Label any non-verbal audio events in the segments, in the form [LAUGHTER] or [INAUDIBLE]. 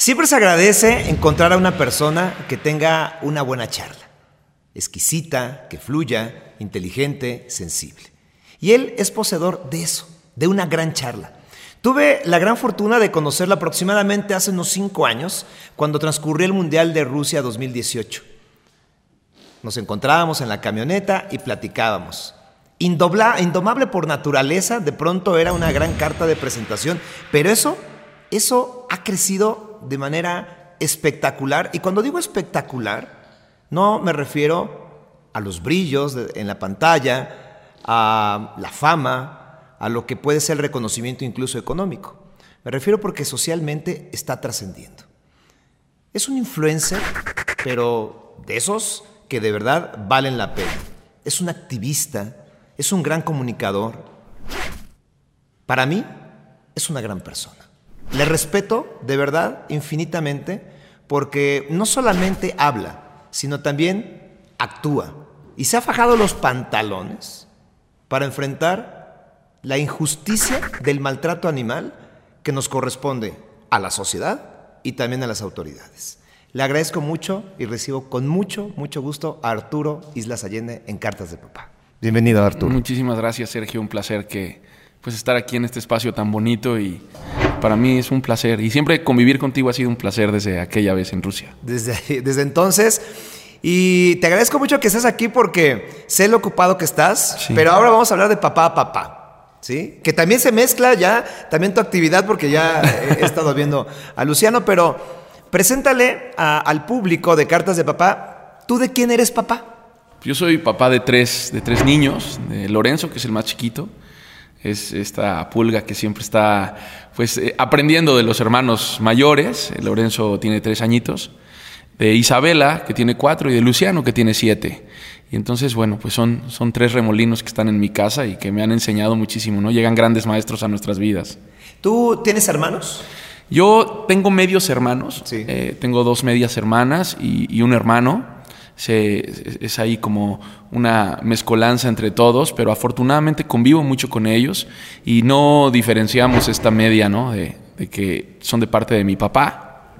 Siempre se agradece encontrar a una persona que tenga una buena charla, exquisita, que fluya, inteligente, sensible. Y él es poseedor de eso, de una gran charla. Tuve la gran fortuna de conocerlo aproximadamente hace unos cinco años, cuando transcurrió el Mundial de Rusia 2018. Nos encontrábamos en la camioneta y platicábamos. indomable por naturaleza, de pronto era una gran carta de presentación, pero eso, eso ha crecido de manera espectacular. Y cuando digo espectacular, no me refiero a los brillos en la pantalla, a la fama, a lo que puede ser el reconocimiento incluso económico. Me refiero porque socialmente está trascendiendo. Es un influencer, pero de esos que de verdad valen la pena. Es un activista, es un gran comunicador. Para mí, es una gran persona. Le respeto de verdad infinitamente porque no solamente habla, sino también actúa. Y se ha fajado los pantalones para enfrentar la injusticia del maltrato animal que nos corresponde a la sociedad y también a las autoridades. Le agradezco mucho y recibo con mucho, mucho gusto a Arturo Islas Allende en Cartas de Papá. Bienvenido, Arturo. Muchísimas gracias, Sergio. Un placer que pues estar aquí en este espacio tan bonito y para mí es un placer. Y siempre convivir contigo ha sido un placer desde aquella vez en Rusia. Desde, [LAUGHS] desde entonces. Y te agradezco mucho que estés aquí porque sé lo ocupado que estás, pero ahora vamos a hablar de papá a papá. ¿Sí? Que también se mezcla ya, también tu actividad, porque ya he estado viendo a Luciano, pero preséntale al público de Cartas de Papá, ¿tú de quién eres papá? Yo soy papá de tres, de tres niños, de Lorenzo, que es el más chiquito, es esta pulga que siempre está pues eh, aprendiendo de los hermanos mayores. Eh, Lorenzo tiene tres añitos, de Isabela, que tiene cuatro, y de Luciano, que tiene siete. Y entonces, bueno, pues son, son tres remolinos que están en mi casa y que me han enseñado muchísimo, ¿no? Llegan grandes maestros a nuestras vidas. ¿Tú tienes hermanos? Yo tengo medios hermanos. Eh, tengo dos medias hermanas y un hermano es ahí como una mezcolanza entre todos, pero afortunadamente convivo mucho con ellos y no diferenciamos esta media, ¿no? De, que son de parte de mi papá.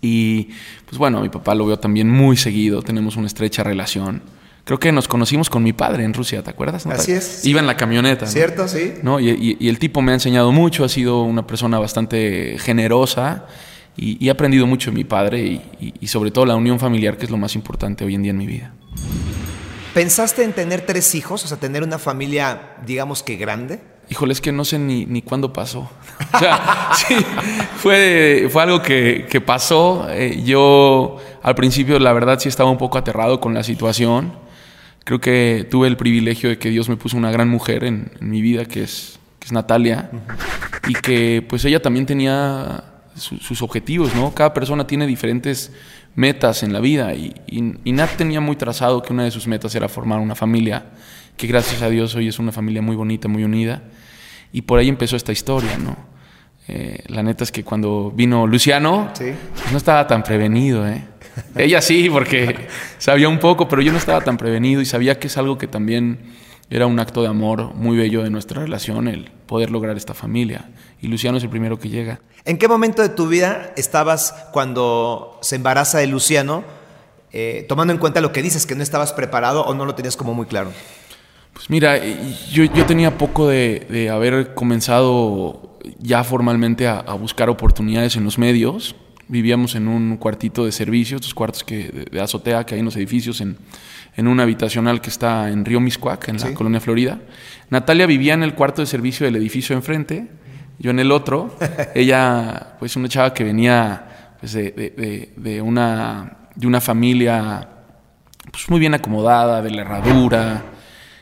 Y pues bueno, mi papá lo veo también muy seguido, tenemos una estrecha relación. Creo que nos conocimos con mi padre en Rusia, ¿te acuerdas? Así es. Iba en la camioneta. Cierto, sí. ¿no? Y, y, el tipo me ha enseñado mucho, ha sido una persona bastante generosa y, he aprendido mucho de mi padre y, sobre todo la unión familiar, que es lo más importante hoy en día en mi vida. ¿Pensaste en tener tres hijos? O sea, tener una familia, digamos que grande. Híjole, es que no sé ni, ni cuándo pasó. [LAUGHS] o sea, sí, fue, fue algo que, que pasó. Eh, yo al principio, la verdad, sí estaba un poco aterrado con la situación. Creo que tuve el privilegio de que Dios me puso una gran mujer en, mi vida, que es, que es Natalia, y que pues ella también tenía sus objetivos, ¿no? Cada persona tiene diferentes metas en la vida y, Nat tenía muy trazado que una de sus metas era formar una familia, que gracias a Dios hoy es una familia muy bonita, muy unida. Y por ahí empezó esta historia, ¿no? Eh, la neta es que cuando vino Luciano, pues no estaba tan prevenido, ¿eh? Ella sí, porque sabía un poco, pero yo no estaba tan prevenido y sabía que es algo que también era un acto de amor muy bello de nuestra relación, el poder lograr esta familia. Y Luciano es el primero que llega. ¿En qué momento de tu vida estabas cuando se embaraza de Luciano, eh, tomando en cuenta lo que dices, que no estabas preparado o no lo tenías como muy claro? Pues mira, yo, tenía poco de, haber comenzado ya formalmente a, buscar oportunidades en los medios. Vivíamos en un cuartito de servicio, estos cuartos que, de, azotea que hay en los edificios en en una habitacional que está en Río Miscuac, en la colonia Florida. Natalia vivía en el cuarto de servicio del edificio enfrente, yo en el otro. [LAUGHS] Ella, pues una chava que venía pues, de, una, de una familia pues, muy bien acomodada, de la herradura.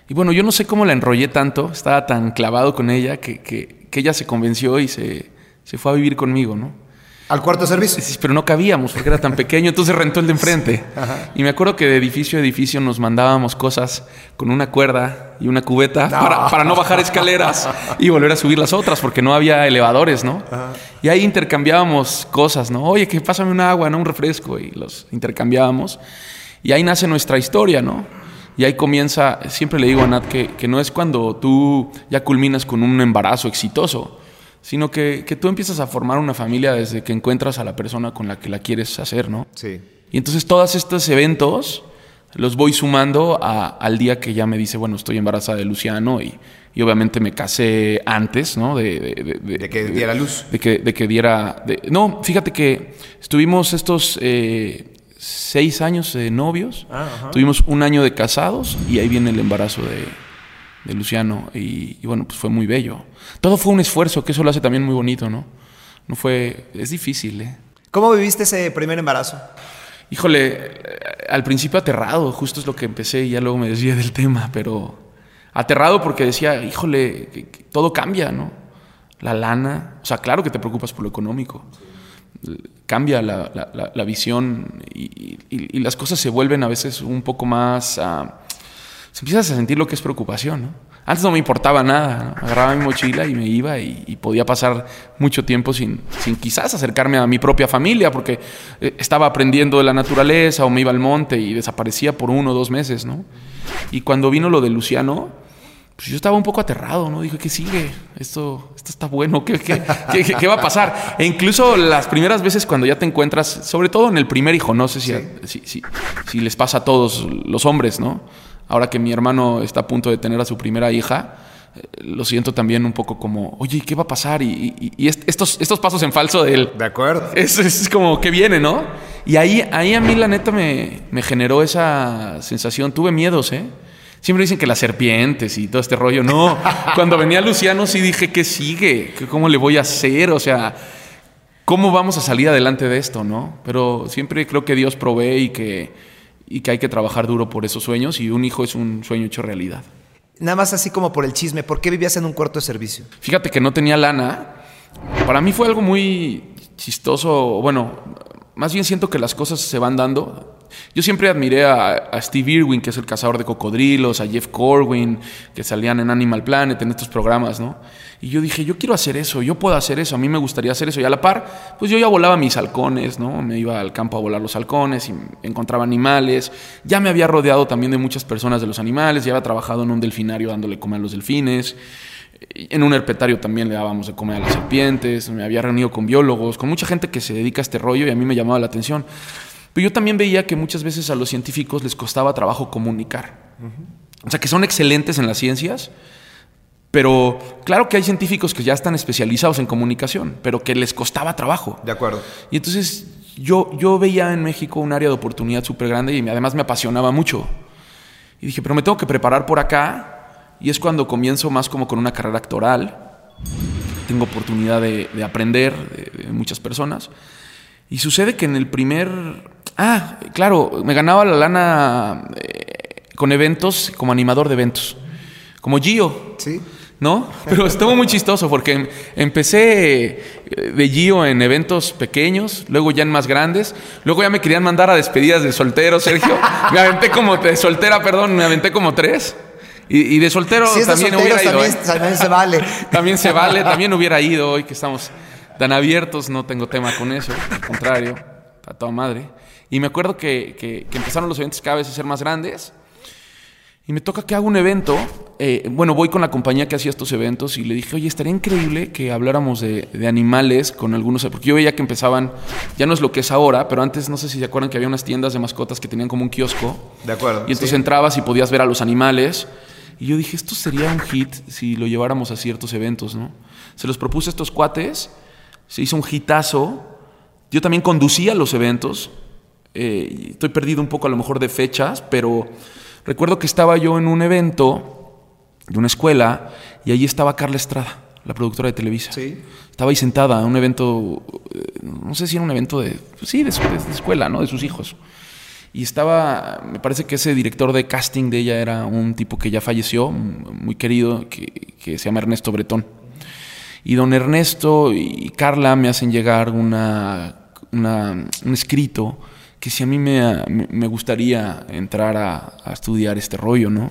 Y bueno, yo no sé cómo la enrollé tanto, estaba tan clavado con ella que, que, que ella se convenció y se, se fue a vivir conmigo, ¿no? ¿Al cuarto servicio? Sí, pero no cabíamos porque era tan pequeño, entonces rentó el de enfrente. Y me acuerdo que de edificio a edificio nos mandábamos cosas con una cuerda y una cubeta Para, no bajar escaleras y volver a subir las otras porque no había elevadores, ¿no? Y ahí intercambiábamos cosas, ¿no? Oye, que pásame un agua, ¿no? Un refresco y los intercambiábamos. Y ahí nace nuestra historia, ¿no? Y ahí comienza, siempre le digo a Nat que, que no es cuando tú ya culminas con un embarazo exitoso, sino que, que tú empiezas a formar una familia desde que encuentras a la persona con la que la quieres hacer, ¿no? Sí. Y entonces todos estos eventos los voy sumando a- al día que ya me dice, bueno, estoy embarazada de Luciano y, y obviamente me casé antes, ¿no? De, de- de- De que diera luz. De que, de que diera... no, fíjate que estuvimos estos eh, seis años de novios, Ah, tuvimos un año de casados y ahí viene el embarazo de, de Luciano y, y bueno, pues fue muy bello. Todo fue un esfuerzo, que eso lo hace también muy bonito, ¿no? No fue... Es difícil, ¿eh? ¿Cómo viviste ese primer embarazo? Híjole, eh, al principio aterrado, justo es lo que empecé y ya luego me desvié del tema, pero aterrado porque decía, híjole, que- que todo cambia, ¿no? La lana, o sea, claro que te preocupas por lo económico, cambia la, la- la- la visión y, y- y las cosas se vuelven a veces un poco más... ah, empiezas a sentir lo que es preocupación, ¿no? Antes no me importaba nada, ¿no? agarraba mi mochila y me iba y, y podía pasar mucho tiempo sin, sin quizás acercarme a mi propia familia porque eh, estaba aprendiendo de la naturaleza o me iba al monte y desaparecía por uno o dos meses, ¿no? Y cuando vino lo de Luciano, pues yo estaba un poco aterrado, ¿no? Dije, ¿qué sigue? Esto, esto está bueno, ¿qué, qué, qué- qué- qué va a pasar? E incluso las primeras veces cuando ya te encuentras, sobre todo en el primer hijo, no sé si, si, si- si les pasa a todos los hombres, ¿no? Ahora que mi hermano está a punto de tener a su primera hija, eh, lo siento también un poco como, oye, ¿qué va a pasar? Y, y- y est- estos, estos pasos en falso de él. De acuerdo. [LAUGHS] Es, es como que viene, ¿no? Y ahí, ahí a mí la neta me, me generó esa sensación. Tuve miedos, ¿eh? Siempre dicen que las serpientes y todo este rollo. No, [LAUGHS] cuando venía Luciano sí dije, ¿qué sigue? ¿Qué- ¿Cómo le voy a hacer? O sea, ¿cómo vamos a salir adelante de esto, no? Pero siempre creo que Dios provee y que, y que hay que trabajar duro por esos sueños y un hijo es un sueño hecho realidad. Nada más así como por el chisme, ¿por qué vivías en un cuarto de servicio? Fíjate que no tenía lana. Para mí fue algo muy chistoso. Bueno, más bien siento que las cosas se van dando. Yo siempre admiré a, Steve Irwin, que es el cazador de cocodrilos, a Jeff Corwin, que salían en Animal Planet, en estos programas, ¿no? Y yo dije, yo quiero hacer eso, yo puedo hacer eso, a mí me gustaría hacer eso. Y a la par, pues yo ya volaba mis halcones, ¿no? Me iba al campo a volar los halcones y encontraba animales. Ya me había rodeado también de muchas personas de los animales, ya había trabajado en un delfinario dándole comer a los delfines. En un herpetario también le dábamos de comer a las serpientes, me había reunido con biólogos, con mucha gente que se dedica a este rollo y a mí me llamaba la atención. Pero yo también veía que muchas veces a los científicos les costaba trabajo comunicar. O sea, que son excelentes en las ciencias, pero claro que hay científicos que ya están especializados en comunicación, pero que les costaba trabajo. De acuerdo. Y entonces yo, yo veía en México un área de oportunidad súper grande y además me apasionaba mucho. Y dije, pero me tengo que preparar por acá. Y es cuando comienzo más como con una carrera actoral. Tengo oportunidad de, de aprender de, de muchas personas. Y sucede que en el primer... Ah, claro, me ganaba la lana eh, con eventos, como animador de eventos. Como Gio. Sí. ¿no? Pero estuvo muy chistoso porque em- empecé eh, de Gio en eventos pequeños, luego ya en más grandes, luego ya me querían mandar a despedidas de soltero, Sergio. [LAUGHS] Me aventé como de soltera, perdón, me aventé como tres. Y, y de soltero Si de también solteros, hubiera ido. también, ¿eh? también se vale. [LAUGHS] También se vale, también hubiera ido hoy que estamos tan abiertos, no tengo tema con eso, al contrario, a toda madre. Y me acuerdo que, que- que empezaron los eventos cada vez a ser más grandes. Y me toca que haga un evento. eh, bueno, voy con la compañía que hacía estos eventos y le dije, oye, estaría increíble que habláramos de, de animales con algunos. Porque yo veía que empezaban, ya no es lo que es ahora, pero antes no sé si se acuerdan que había unas tiendas de mascotas que tenían como un kiosco. De acuerdo. Y entonces sí. entrabas y podías ver a los animales. Y yo dije, esto sería un hit si lo lleváramos a ciertos eventos, ¿no? Se los propuse a estos cuates, se hizo un hitazo. Yo también conducía los eventos. Eh, estoy perdido un poco a lo mejor de fechas, pero recuerdo que estaba yo en un evento de una escuela y allí estaba Carla Estrada, la productora de Televisa. Sí. Estaba ahí sentada en un evento, eh, no sé si era un evento de, pues sí, de, su- de escuela, ¿no? De sus hijos. Y estaba, me parece que ese director de casting de ella era un tipo que ya falleció, muy querido, que, que se llama Ernesto Bretón. Y don Ernesto y Carla me hacen llegar una, una- un escrito que si a mí me, me- gustaría entrar a, a estudiar este rollo, ¿no?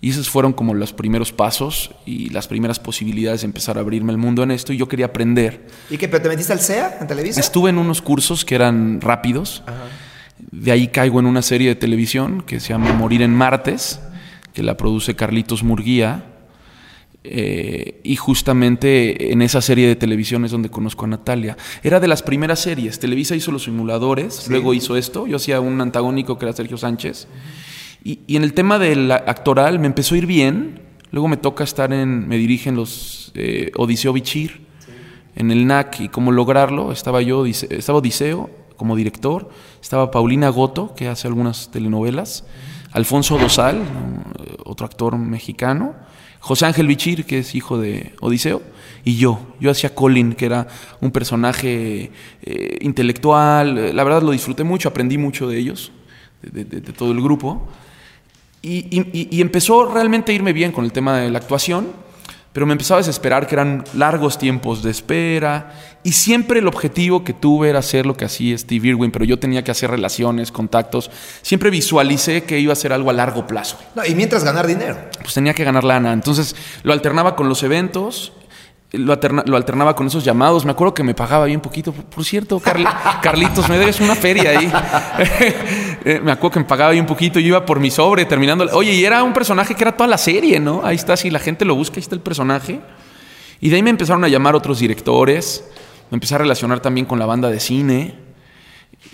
Y esos fueron como los primeros pasos y las primeras posibilidades de empezar a abrirme el mundo en esto. Y yo quería aprender. ¿Y qué? ¿Pero te metiste al CEA, en Televisa? Estuve en unos cursos que eran rápidos. De ahí caigo en una serie de televisión que se llama Morir en Martes, que la produce Carlitos Murguía. Eh, y justamente en esa serie de televisión es donde conozco a Natalia. Era de las primeras series. Televisa hizo los simuladores, luego hizo esto. Yo hacía un antagónico que era Sergio Sánchez. Y, en el tema del actoral me empezó a ir bien. Luego me toca estar en, me dirigen los eh, Odiseo Bichir en el NAC y cómo lograrlo. Estaba yo, estaba Odiseo como director, estaba Paulina Goto, que hace algunas telenovelas, Alfonso Dosal, otro actor mexicano, José Ángel Bichir, que es hijo de Odiseo, y yo. Yo hacía Colin, que era un personaje eh, intelectual. La verdad lo disfruté mucho, aprendí mucho de ellos, de, todo el grupo. y, empezó realmente a irme bien con el tema de la actuación pero me empezaba a desesperar que eran largos tiempos de espera y siempre el objetivo que tuve era hacer lo que hacía Steve Irwin, pero yo tenía que hacer relaciones, contactos. Siempre visualicé que iba a ser algo a largo plazo. y mientras ganar dinero. Pues tenía que ganar lana. Entonces lo alternaba con los eventos lo, alternaba con esos llamados. Me acuerdo que me pagaba bien poquito. Por cierto, [LAUGHS] Carlitos, me debes una feria ahí. [LAUGHS] Eh, me acuerdo que me pagaba bien poquito. Yo iba por mi sobre terminando. Oye, y era un personaje que era toda la serie, ¿no? Ahí está, si la gente lo busca, ahí está el personaje. Y de ahí me empezaron a llamar otros directores. Me empecé a relacionar también con la banda de cine.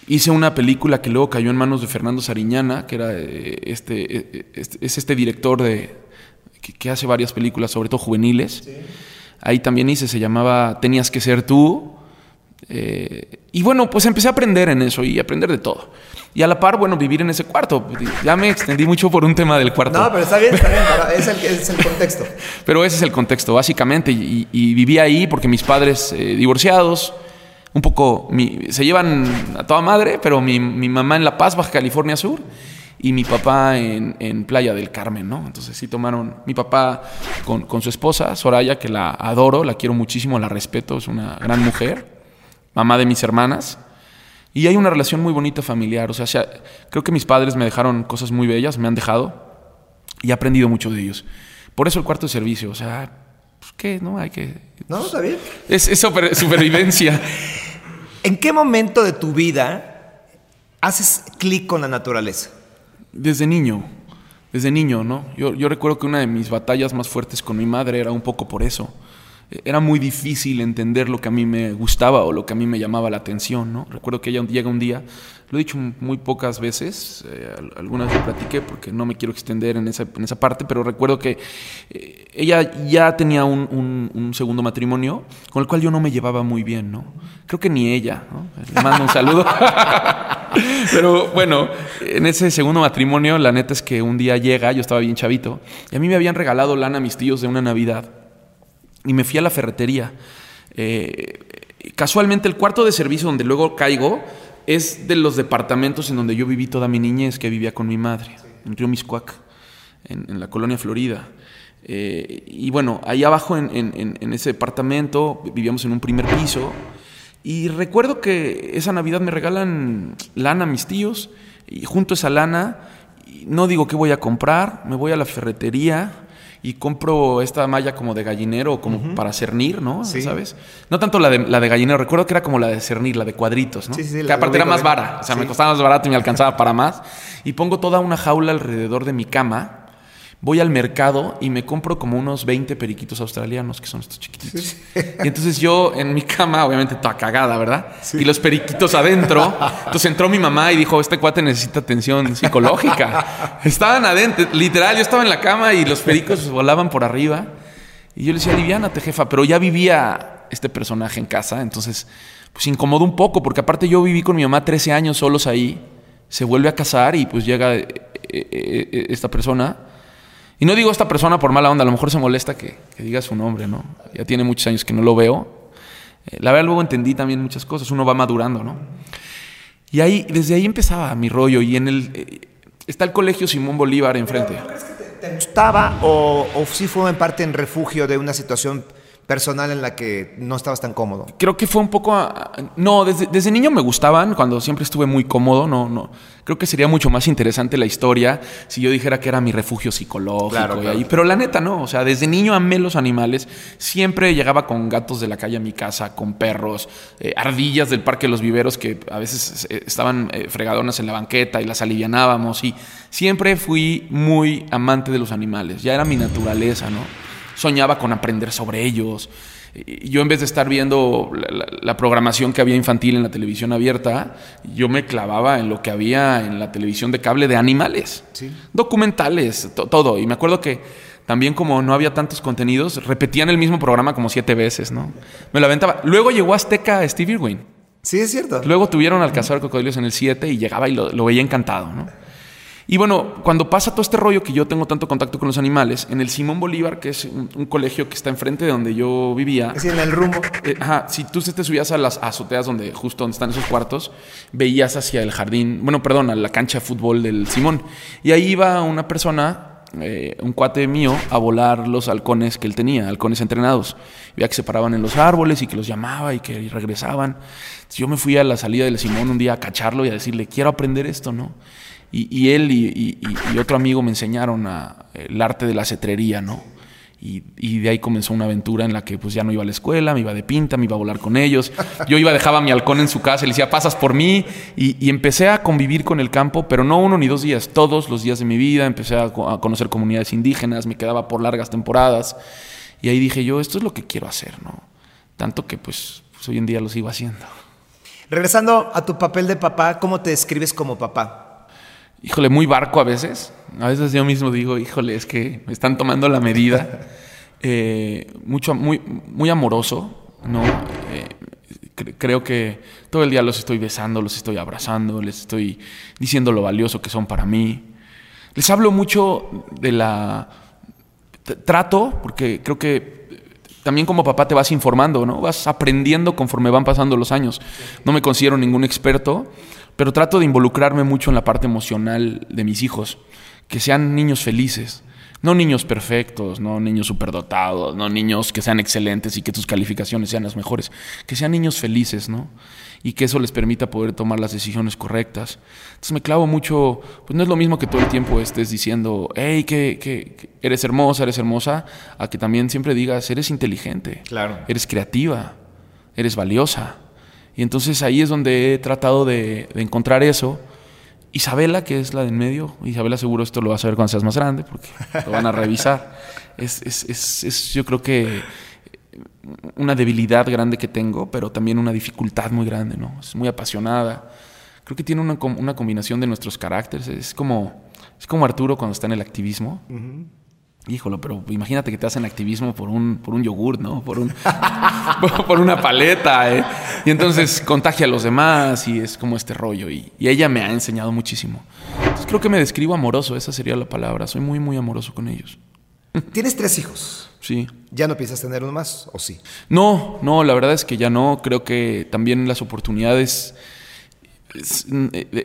Hice una película que luego cayó en manos de Fernando Sariñana, que era eh, este, eh, es este director de, que, hace varias películas, sobre todo juveniles. Sí. Ahí también hice, se llamaba Tenías que ser tú. Eh, y bueno, pues empecé a aprender en eso y aprender de todo. Y a la par, bueno, vivir en ese cuarto. Ya me extendí mucho por un tema del cuarto. No, pero está bien, está bien. Es el, es el contexto. [LAUGHS] pero ese es el contexto, básicamente. Y, y viví ahí porque mis padres eh, divorciados, un poco, se llevan a toda madre, pero mi, mi mamá en La Paz, Baja California Sur y mi papá en, Playa del Carmen, ¿no? Entonces sí tomaron, mi papá con, su esposa, Soraya, que la adoro, la quiero muchísimo, la respeto, es una gran mujer, mamá de mis hermanas, y hay una relación muy bonita familiar, o sea, creo que mis padres me dejaron cosas muy bellas, me han dejado, y he aprendido mucho de ellos. Por eso el cuarto de servicio, o sea, pues, ¿qué? ¿No? Hay que... No, está bien. Es, es supervivencia. [LAUGHS] ¿En qué momento de tu vida haces clic con la naturaleza? Desde niño, desde niño, ¿no? Yo, yo recuerdo que una de mis batallas más fuertes con mi madre era un poco por eso. Era muy difícil entender lo que a mí me gustaba o lo que a mí me llamaba la atención, ¿no? Recuerdo que ella llega un día, lo he dicho muy pocas veces, eh, algunas lo platiqué porque no me quiero extender en esa, en esa parte, pero recuerdo que eh, ella ya tenía un, un, segundo matrimonio con el cual yo no me llevaba muy bien, ¿no? Creo que ni ella, ¿no? Le mando un saludo. [LAUGHS] Pero bueno, en ese segundo matrimonio, la neta es que un día llega, yo estaba bien chavito, y a mí me habían regalado lana a mis tíos de una Navidad, y me fui a la ferretería. Eh, casualmente, el cuarto de servicio donde luego caigo es de los departamentos en donde yo viví toda mi niñez, que vivía con mi madre, en Río Miscuac, en, la colonia Florida. Eh, y bueno, ahí abajo en, en ese departamento vivíamos en un primer piso y recuerdo que esa Navidad me regalan lana a mis tíos y junto a esa lana no digo qué voy a comprar, me voy a la ferretería y compro esta malla como de gallinero, como para cernir, ¿no? ¿Sabes? No tanto la de, la de gallinero, recuerdo que era como la de cernir, la de cuadritos, ¿no? Sí, sí, que aparte era más vara, o sea, me costaba más barato y me alcanzaba para más. Y pongo toda una jaula alrededor de mi cama voy al mercado y me compro como unos 20 periquitos australianos, que son estos chiquititos. Y entonces yo en mi cama, obviamente toda cagada, ¿verdad? Y los periquitos adentro. Entonces entró mi mamá y dijo, este cuate necesita atención psicológica. [LAUGHS] Estaban adentro, literal, yo estaba en la cama y los pericos volaban por arriba. Y yo le decía, aliviánate, jefa, pero ya vivía este personaje en casa, entonces pues incomodó un poco, porque aparte yo viví con mi mamá 13 años solos ahí, se vuelve a casar y pues llega eh, eh, eh, esta persona y no digo esta persona por mala onda, a lo mejor se molesta que, diga su nombre, ¿no? Ya tiene muchos años que no lo veo. Eh, la verdad luego entendí también muchas cosas, uno va madurando, ¿no? Y ahí, desde ahí empezaba mi rollo y en el... Eh, está el colegio Simón Bolívar enfrente. ¿Crees que te, gustaba o, o sí fue en parte en refugio de una situación personal en la que no estabas tan cómodo? Creo que fue un poco... no, desde, desde, niño me gustaban, cuando siempre estuve muy cómodo, no, no. Creo que sería mucho más interesante la historia si yo dijera que era mi refugio psicológico. pero la neta no, o sea, desde niño amé los animales, siempre llegaba con gatos de la calle a mi casa, con perros, eh, ardillas del Parque de los Viveros que a veces eh, estaban eh, fregadonas en la banqueta y las alivianábamos y siempre fui muy amante de los animales, ya era mi naturaleza, ¿no? Soñaba con aprender sobre ellos. Yo en vez de estar viendo la, programación que había infantil en la televisión abierta, yo me clavaba en lo que había en la televisión de cable de animales, documentales, todo. Y me acuerdo que también como no había tantos contenidos, repetían el mismo programa como siete veces, ¿no? Me lo aventaba. Luego llegó Azteca Steve Irwin. Sí, es cierto. Luego tuvieron al cazador cocodrilos en el 7 y llegaba y lo, lo veía encantado, ¿no? Y bueno, cuando pasa todo este rollo que yo tengo tanto contacto con los animales, en el Simón Bolívar, que es un, colegio que está enfrente de donde yo vivía. Es en el rumbo. Eh, ajá, si tú te subías a las azoteas donde justo donde están esos cuartos, veías hacia el jardín, bueno, perdón, a la cancha de fútbol del Simón. Y ahí iba una persona, eh, un cuate mío, a volar los halcones que él tenía, halcones entrenados. Veía que se paraban en los árboles y que los llamaba y que regresaban. yo me fui a la salida del Simón un día a cacharlo y a decirle, quiero aprender esto, ¿no? Y, él y, otro amigo me enseñaron el arte de la cetrería, ¿no? Y, de ahí comenzó una aventura en la que pues ya no iba a la escuela, me iba de pinta, me iba a volar con ellos. Yo iba, dejaba mi halcón en su casa le decía, pasas por mí. Y, empecé a convivir con el campo, pero no uno ni dos días, todos los días de mi vida. Empecé a, a conocer comunidades indígenas, me quedaba por largas temporadas. Y ahí dije yo, esto es lo que quiero hacer, ¿no? Tanto que pues, pues hoy en día lo sigo haciendo. Regresando a tu papel de papá, ¿cómo te describes como papá? Híjole, muy barco a veces. A veces yo mismo digo, híjole, es que me están tomando la medida. [LAUGHS] Eh, mucho, muy, muy amoroso, ¿no? Eh, creo que todo el día los estoy besando, los estoy abrazando, les estoy diciendo lo valioso que son para mí. Les hablo mucho de la... Trato, porque creo que también como papá te vas informando, ¿no? Vas aprendiendo conforme van pasando los años. No me considero ningún experto, pero trato de involucrarme mucho en la parte emocional de mis hijos, que sean niños felices, no niños perfectos, no niños superdotados, no niños que sean excelentes y que tus calificaciones sean las mejores, que sean niños felices, ¿no? Y que eso les permita poder tomar las decisiones correctas. Entonces me clavo mucho, pues no es lo mismo que todo el tiempo estés diciendo, hey, que, que, eres hermosa, eres hermosa, a que también siempre digas, eres inteligente, claro. eres creativa, eres valiosa. Y entonces ahí es donde he tratado de, encontrar eso. Isabela, que es la de en medio, Isabela seguro esto lo vas a ver cuando seas más grande, porque lo van a revisar. [LAUGHS] es, es, es, es, yo creo que una debilidad grande que tengo, pero también una dificultad muy grande, ¿no? Es muy apasionada. Creo que tiene una, una combinación de nuestros caracteres. Es como, es como Arturo cuando está en el activismo. Híjolo, pero imagínate que te hacen activismo por un, por un yogur, ¿no? Por, un, [LAUGHS] por una paleta. ¿eh? Y entonces contagia a los demás y es como este rollo. Y, ella me ha enseñado muchísimo. Entonces creo que me describo amoroso, esa sería la palabra. Soy muy, muy amoroso con ellos. ¿Tienes tres hijos? Sí. ¿Ya no piensas tener uno más o sí? No, no, la verdad es que ya no. Creo que también las oportunidades...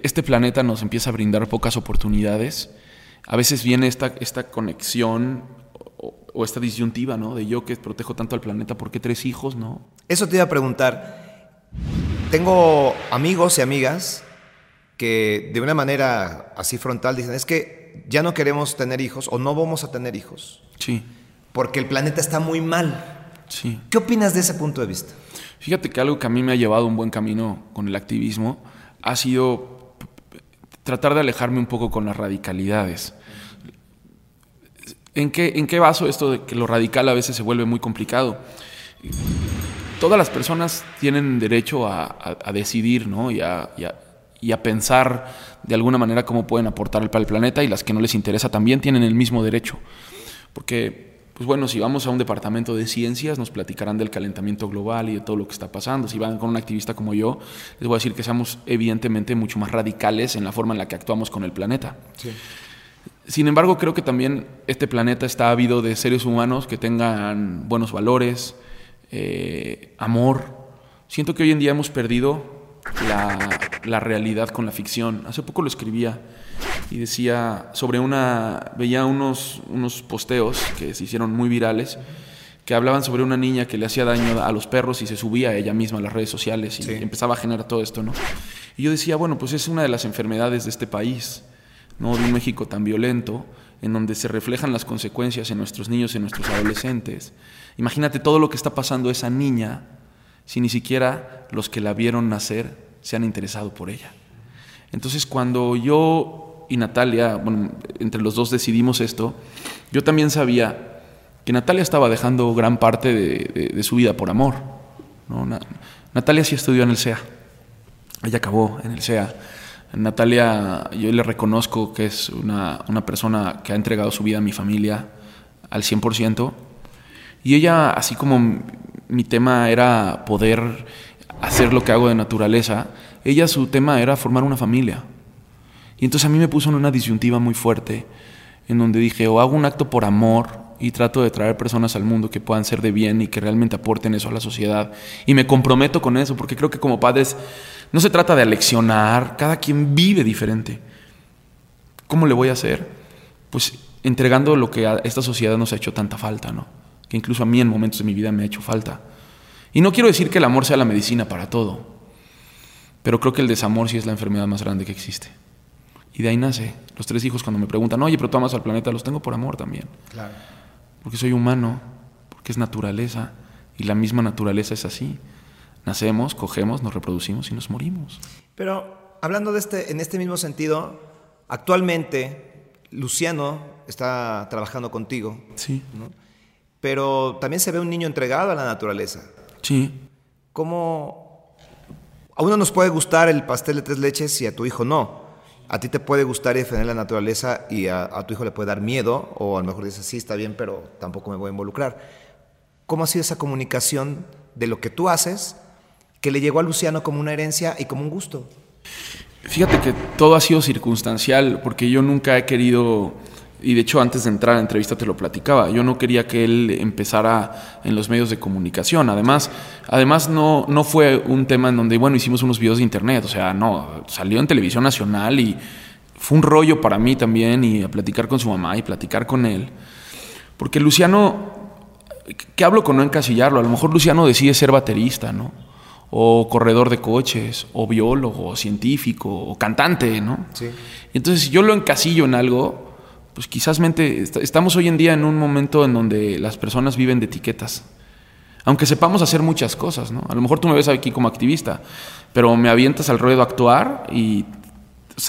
Este planeta nos empieza a brindar pocas oportunidades a veces viene esta, esta conexión o, esta disyuntiva, ¿no? De yo que protejo tanto al planeta, ¿por qué tres hijos, no? Eso te iba a preguntar. Tengo amigos y amigas que de una manera así frontal dicen, es que ya no queremos tener hijos o no vamos a tener hijos. Sí. Porque el planeta está muy mal. Sí. ¿Qué opinas de ese punto de vista? Fíjate que algo que a mí me ha llevado un buen camino con el activismo ha sido tratar de alejarme un poco con las radicalidades. ¿En qué, ¿En qué baso esto de que lo radical a veces se vuelve muy complicado? Todas las personas tienen derecho a, decidir ¿no? y, a, y, a, pensar de alguna manera cómo pueden aportar para el planeta y las que no les interesa también tienen el mismo derecho. Porque pues bueno, si vamos a un departamento de ciencias, nos platicarán del calentamiento global y de todo lo que está pasando. Si van con un activista como yo, les voy a decir que seamos evidentemente mucho más radicales en la forma en la que actuamos con el planeta. Sin embargo, creo que también este planeta está ávido de seres humanos que tengan buenos valores, eh, amor. Siento que hoy en día hemos perdido la, la realidad con la ficción. Hace poco lo escribía y decía sobre una, veía unos, unos posteos que se hicieron muy virales que hablaban sobre una niña que le hacía daño a los perros y se subía a ella misma a las redes sociales y empezaba a generar todo esto, ¿no? Y yo decía, bueno, pues es una de las enfermedades de este país, ¿no? De un México tan violento, en donde se reflejan las consecuencias en nuestros niños, en nuestros adolescentes. Imagínate todo lo que está pasando a esa niña si ni siquiera los que la vieron nacer se han interesado por ella. Entonces, cuando yo y Natalia, bueno, entre los dos decidimos esto, yo también sabía que Natalia estaba dejando gran parte de, su vida por amor. Natalia sí estudió en el SEA. Ella acabó en el SEA. Natalia, yo le reconozco que es una, persona que ha entregado su vida a mi familia al 100%. Y ella, así como mi tema era poder hacer lo que hago de naturaleza, ella su tema era formar una familia. Y entonces a mí me puso en una disyuntiva muy fuerte, en donde dije, o hago un acto por amor y trato de traer personas al mundo que puedan ser de bien y que realmente aporten eso a la sociedad. Y me comprometo con eso, porque creo que como padres no se trata de aleccionar, cada quien vive diferente. ¿Cómo le voy a hacer? Pues entregando lo que a esta sociedad nos ha hecho tanta falta, ¿no? Que incluso a mí en momentos de mi vida me ha hecho falta. Y no quiero decir que el amor sea la medicina para todo, pero creo que el desamor sí es la enfermedad más grande que existe. Y de ahí nace. Los tres hijos cuando me preguntan, oye, pero tú amas al planeta, los tengo por amor también. Claro. Porque soy humano, porque es naturaleza, y la misma naturaleza es así. Nacemos, cogemos, nos reproducimos y nos morimos. Pero hablando de este, en este mismo sentido, actualmente Luciano está trabajando contigo. Sí. Pero también se ve un niño entregado a la naturaleza. Sí. ¿Cómo a uno nos puede gustar el pastel de tres leches y a tu hijo no? A ti te puede gustar y defender la naturaleza y a, tu hijo le puede dar miedo o a lo mejor dices, sí, está bien, pero tampoco me voy a involucrar. ¿Cómo ha sido esa comunicación de lo que tú haces que le llegó a Luciano como una herencia y como un gusto? Fíjate que todo ha sido circunstancial, porque yo nunca he querido, y de hecho antes de entrar a la entrevista te lo platicaba, yo no quería que él empezara en los medios de comunicación. Además, además no, no fue un tema en donde, bueno, hicimos unos videos de internet, o sea, no, salió en televisión nacional y fue un rollo para mí también, y a platicar con su mamá y platicar con él. Porque Luciano, ¿qué hablo con no encasillarlo? A lo mejor Luciano decide ser baterista, ¿no? o corredor de coches, o biólogo, o científico, o cantante, ¿no? Sí. Entonces, si yo lo encasillo en algo, pues quizás mente, estamos hoy en día en un momento en donde las personas viven de etiquetas. Aunque sepamos hacer muchas cosas, ¿no? A lo mejor tú me ves aquí como activista, pero me avientas al ruedo a actuar y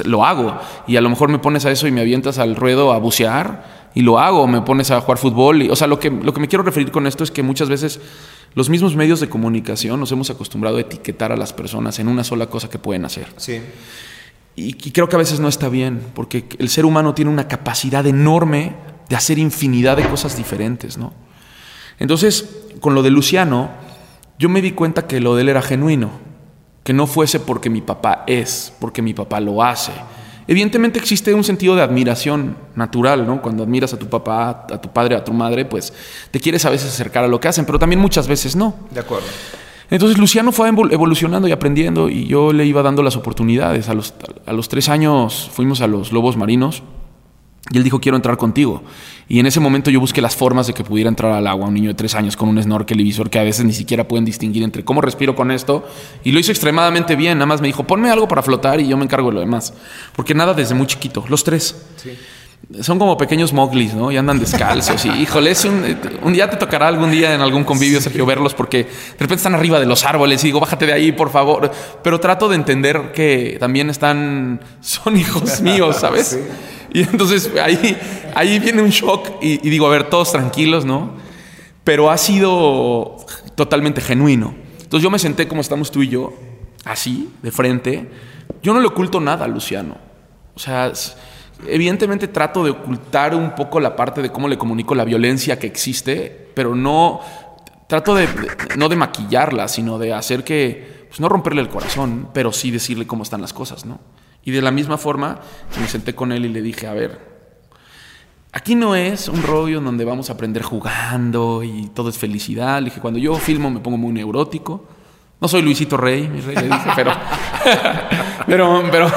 lo hago. Y a lo mejor me pones a eso y me avientas al ruedo a bucear y lo hago. Me pones a jugar fútbol. Y, o sea, lo que, lo que me quiero referir con esto es que muchas veces los mismos medios de comunicación nos hemos acostumbrado a etiquetar a las personas en una sola cosa que pueden hacer. Sí. Y, creo que a veces no está bien, porque el ser humano tiene una capacidad enorme de hacer infinidad de cosas diferentes, ¿no? Entonces, con lo de Luciano, yo me di cuenta que lo de él era genuino, que no fuese porque mi papá es, porque mi papá lo hace, Evidentemente existe un sentido de admiración natural, ¿no? Cuando admiras a tu papá, a tu padre, a tu madre, pues te quieres a veces acercar a lo que hacen, pero también muchas veces no. De acuerdo. Entonces Luciano fue evolucionando y aprendiendo y yo le iba dando las oportunidades. A los, a los tres años fuimos a los Lobos Marinos y él dijo, quiero entrar contigo. Y en ese momento yo busqué las formas de que pudiera entrar al agua un niño de tres años con un snorkel y visor que a veces ni siquiera pueden distinguir entre cómo respiro con esto. Y lo hizo extremadamente bien. Nada más me dijo, ponme algo para flotar y yo me encargo de lo demás. Porque nada desde muy chiquito, los tres. Son como pequeños moglis, ¿no? Y andan descalzos. y [LAUGHS] híjole, un, un, día te tocará algún día en algún convivio, Sergio, verlos porque de repente están arriba de los árboles y digo, bájate de ahí, por favor. Pero trato de entender que también están, son hijos [LAUGHS] míos, ¿sabes? Y entonces ahí, ahí viene un shock y, digo, a ver, todos tranquilos, ¿no? Pero ha sido totalmente genuino. Entonces yo me senté como estamos tú y yo, así, de frente. Yo no le oculto nada a Luciano. O sea, evidentemente trato de ocultar un poco la parte de cómo le comunico la violencia que existe, pero no trato de, no de maquillarla, sino de hacer que, pues no romperle el corazón, pero sí decirle cómo están las cosas, ¿no? Y de la misma forma, me senté con él y le dije, a ver, aquí no es un rollo en donde vamos a aprender jugando y todo es felicidad. Le dije, cuando yo filmo me pongo muy neurótico. No soy Luisito Rey, mi rey, le dije, pero, [LAUGHS] pero, pero,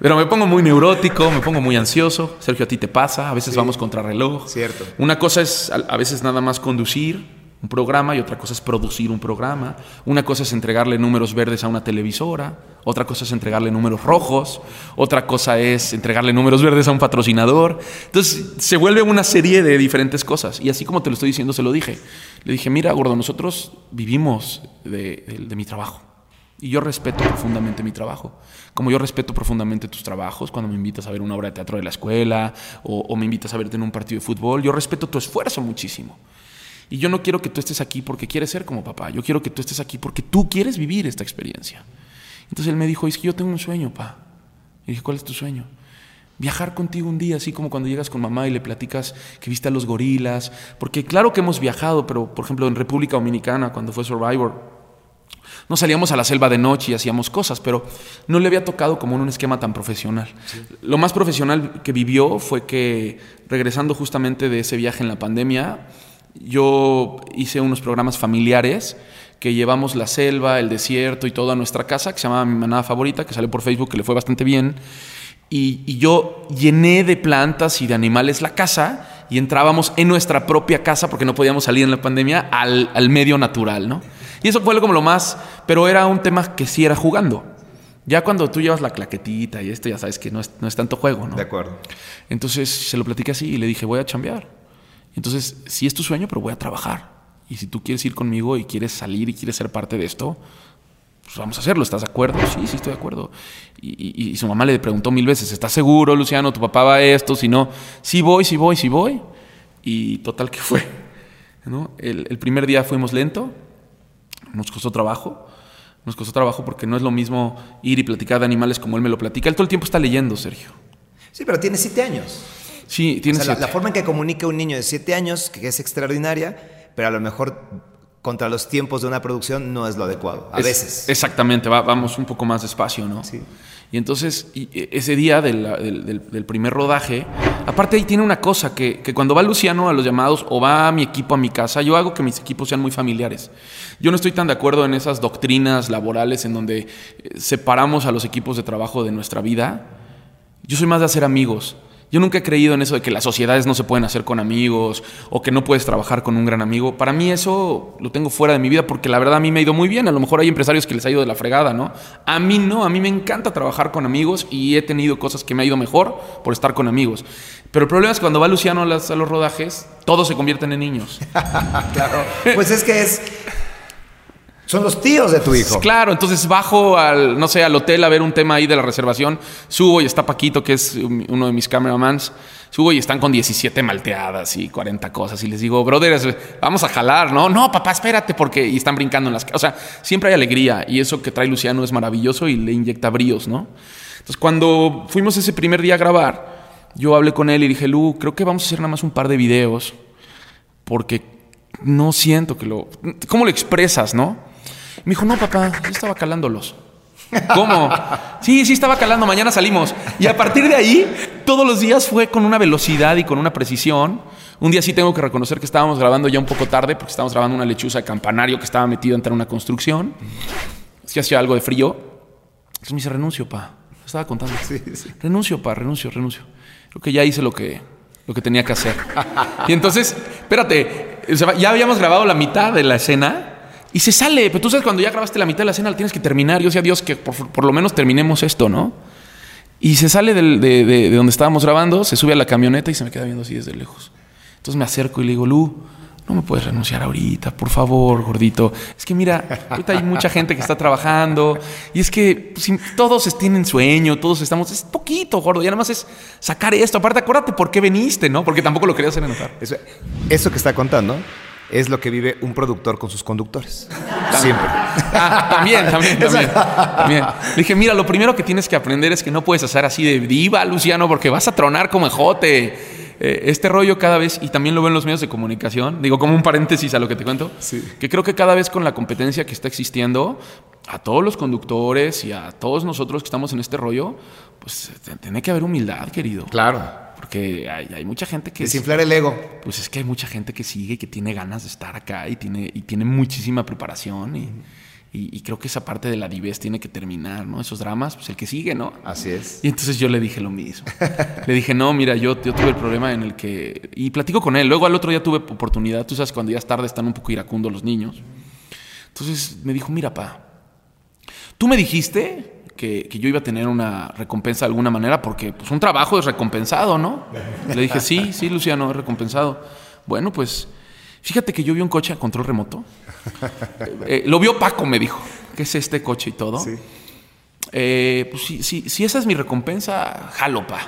pero me pongo muy neurótico, me pongo muy ansioso. Sergio, a ti te pasa, a veces vamos contra reloj. Cierto. Una cosa es a veces nada más conducir un programa y otra cosa es producir un programa. Una cosa es entregarle números verdes a una televisora, otra cosa es entregarle números rojos, otra cosa es entregarle números verdes a un patrocinador. Entonces se vuelve una serie de diferentes cosas. Y así como te lo estoy diciendo, se lo dije. Le dije, mira, gordo, nosotros vivimos de, mi trabajo. Y yo respeto profundamente mi trabajo. Como yo respeto profundamente tus trabajos, cuando me invitas a ver una obra de teatro de la escuela o, me invitas a verte en un partido de fútbol, yo respeto tu esfuerzo muchísimo. Y yo no quiero que tú estés aquí porque quieres ser como papá. Yo quiero que tú estés aquí porque tú quieres vivir esta experiencia. Entonces él me dijo, es que yo tengo un sueño, pa. Y dije, ¿cuál es tu sueño? Viajar contigo un día, así como cuando llegas con mamá y le platicas que viste a los gorilas. Porque claro que hemos viajado, pero por ejemplo en República Dominicana, cuando fue Survivor, no salíamos a la selva de noche y hacíamos cosas, pero no le había tocado como en un esquema tan profesional. Lo más profesional que vivió fue que, regresando justamente de ese viaje en la pandemia, yo hice unos programas familiares que llevamos la selva, el desierto y todo a nuestra casa, que se llamaba Mi Manada Favorita, que salió por Facebook, que le fue bastante bien. Y, yo llené de plantas y de animales la casa y entrábamos en nuestra propia casa, porque no podíamos salir en la pandemia, al, al medio natural, ¿no? Y eso fue como lo más, pero era un tema que sí era jugando. Ya cuando tú llevas la claquetita y esto, ya sabes que no es, no es tanto juego, ¿no? De acuerdo. Entonces se lo platiqué así y le dije, voy a chambear. Entonces, sí es tu sueño, pero voy a trabajar. Y si tú quieres ir conmigo y quieres salir y quieres ser parte de esto, pues vamos a hacerlo. ¿Estás de acuerdo? Sí, sí, estoy de acuerdo. Y, su mamá le preguntó mil veces, ¿estás seguro, Luciano? ¿Tu papá va a esto? Si no, sí voy, sí voy, sí voy. Y total que fue. ¿no? El, el primer día fuimos lento, nos costó trabajo. Nos costó trabajo porque no es lo mismo ir y platicar de animales como él me lo platica. Él todo el tiempo está leyendo, Sergio. Sí, pero tiene siete años. Sí, tiene O sea, la, siete. la forma en que comunica un niño de siete años, que es extraordinaria, pero a lo mejor contra los tiempos de una producción no es lo adecuado. A Es- veces. Exactamente, va- vamos un poco más despacio, ¿no? Sí. Y entonces, y- e- ese día del, del- del- primer rodaje, aparte ahí tiene una cosa, que, que cuando va Luciano a los llamados o va mi equipo a mi casa, yo hago que mis equipos sean muy familiares. Yo no estoy tan de acuerdo en esas doctrinas laborales en donde eh, separamos a los equipos de trabajo de nuestra vida. Yo soy más de hacer amigos. Yo nunca he creído en eso de que las sociedades no se pueden hacer con amigos o que no puedes trabajar con un gran amigo. Para mí eso lo tengo fuera de mi vida porque la verdad a mí me ha ido muy bien. A lo mejor hay empresarios que les ha ido de la fregada, ¿no? A mí no, a mí me encanta trabajar con amigos y he tenido cosas que me ha ido mejor por estar con amigos. Pero el problema es que cuando va Luciano a, a los rodajes, todos se convierten en niños. [LAUGHS] Claro. Pues es que es. Son los tíos de tu hijo. Claro, entonces bajo al, no sé, al hotel a ver un tema ahí de la reservación, subo y está Paquito, que es uno de mis cameramans, subo y están con 17 malteadas y 40 cosas y les digo, brothers, vamos a jalar, ¿no? No, papá, espérate, porque y están brincando en las... O sea, siempre hay alegría y eso que trae Luciano es maravilloso y le inyecta bríos, ¿no? Entonces cuando fuimos ese primer día a grabar, yo hablé con él y dije, Lu, creo que vamos a hacer nada más un par de videos porque no siento que lo... ¿Cómo lo expresas, no? Me dijo, no, papá, yo estaba calándolos. [LAUGHS] ¿Cómo? Sí, sí, estaba calando, mañana salimos. Y a partir de ahí, todos los días fue con una velocidad y con una precisión. Un día sí tengo que reconocer que estábamos grabando ya un poco tarde, porque estábamos grabando una lechuza de campanario que estaba metido entre una construcción. Que hacía algo de frío. Entonces me dice, renuncio, pa. Estaba contando. Renuncio, pa, renuncio, renuncio. Creo que ya hice lo que, lo que tenía que hacer. Y entonces, espérate, ya habíamos grabado la mitad de la escena y se sale. Pero tú sabes, cuando ya grabaste la mitad de la escena, la tienes que terminar. Yo sé a Dios que por, por lo menos terminemos esto, ¿no? Y se sale del- de, de- de donde estábamos grabando, se sube a la camioneta y se me queda viendo así desde lejos. Entonces me acerco y le digo, Lu, no me puedes renunciar ahorita, por favor, gordito. Es que mira, ahorita hay mucha gente que está trabajando y es que pues, todos tienen sueño, todos estamos, es poquito, gordo, y nada más es sacar esto. Aparte, acuérdate por qué viniste, ¿no? Porque tampoco lo quería hacer enojar. Eso, eso que está contando es lo que vive un productor con sus conductores. Siempre. Ah, también, también, [LAUGHS] también, también. Dije, mira, lo primero que tienes que aprender es que no puedes hacer así de diva, Luciano, porque vas a tronar como ejote. Eh, este rollo cada vez, y también lo ven los medios de comunicación, digo como un paréntesis a lo que te cuento, que creo que cada vez con la competencia que está existiendo, a todos los conductores y a todos nosotros que estamos en este rollo, pues tiene que haber humildad, querido. Claro. Porque hay, hay mucha gente que... es- Desinflar el ego. pues es que hay mucha gente que sigue, que tiene ganas de estar acá y tiene, y tiene muchísima preparación y, y- y creo que esa parte de la divés tiene que terminar, ¿no? Esos dramas, pues el que sigue, ¿no? Así es. Y entonces yo le dije lo mismo. le dije, no, mira, yo, yo tuve el problema en el que... Y platico con él. Luego al otro día tuve oportunidad. Tú sabes, cuando ya es tarde están un poco iracundos los niños. Entonces me dijo, mira, pa, tú me dijiste que, que yo iba a tener una recompensa de alguna manera porque pues un trabajo es recompensado, ¿no? Le dije, sí, sí, Luciano, es recompensado. Bueno, pues fíjate que yo vi un coche a control remoto. Eh, lo vio Paco, me dijo. ¿qué es este coche y todo? Sí. Eh, pues si, si, si, esa es mi recompensa, jalo, pa.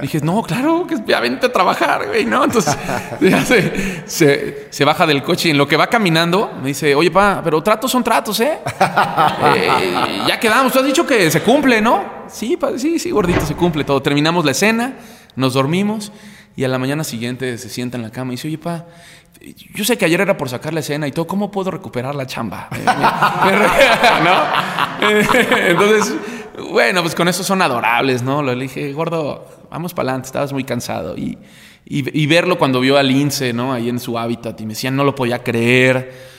dije, no, claro, que ya vente a trabajar, güey, ¿no? Entonces [LAUGHS] se, baja del coche y en lo que va caminando me dice, oye, pa, pero tratos son tratos, ¿eh? eh ya quedamos, tú has dicho que se cumple, ¿no? Sí, sí, sí, gordito, se cumple todo. Terminamos la escena, nos dormimos y a la mañana siguiente se sienta en la cama y dice, oye, pa, yo sé que ayer era por sacar la escena y todo, ¿cómo puedo recuperar la chamba? [LAUGHS] ¿No? [LAUGHS] Entonces, bueno, pues con eso son adorables, ¿no? Le dije, gordo, vamos para adelante, estabas muy cansado. Y, y, verlo cuando vio al lince, ¿no? Ahí en su hábitat y me decían, no lo podía creer.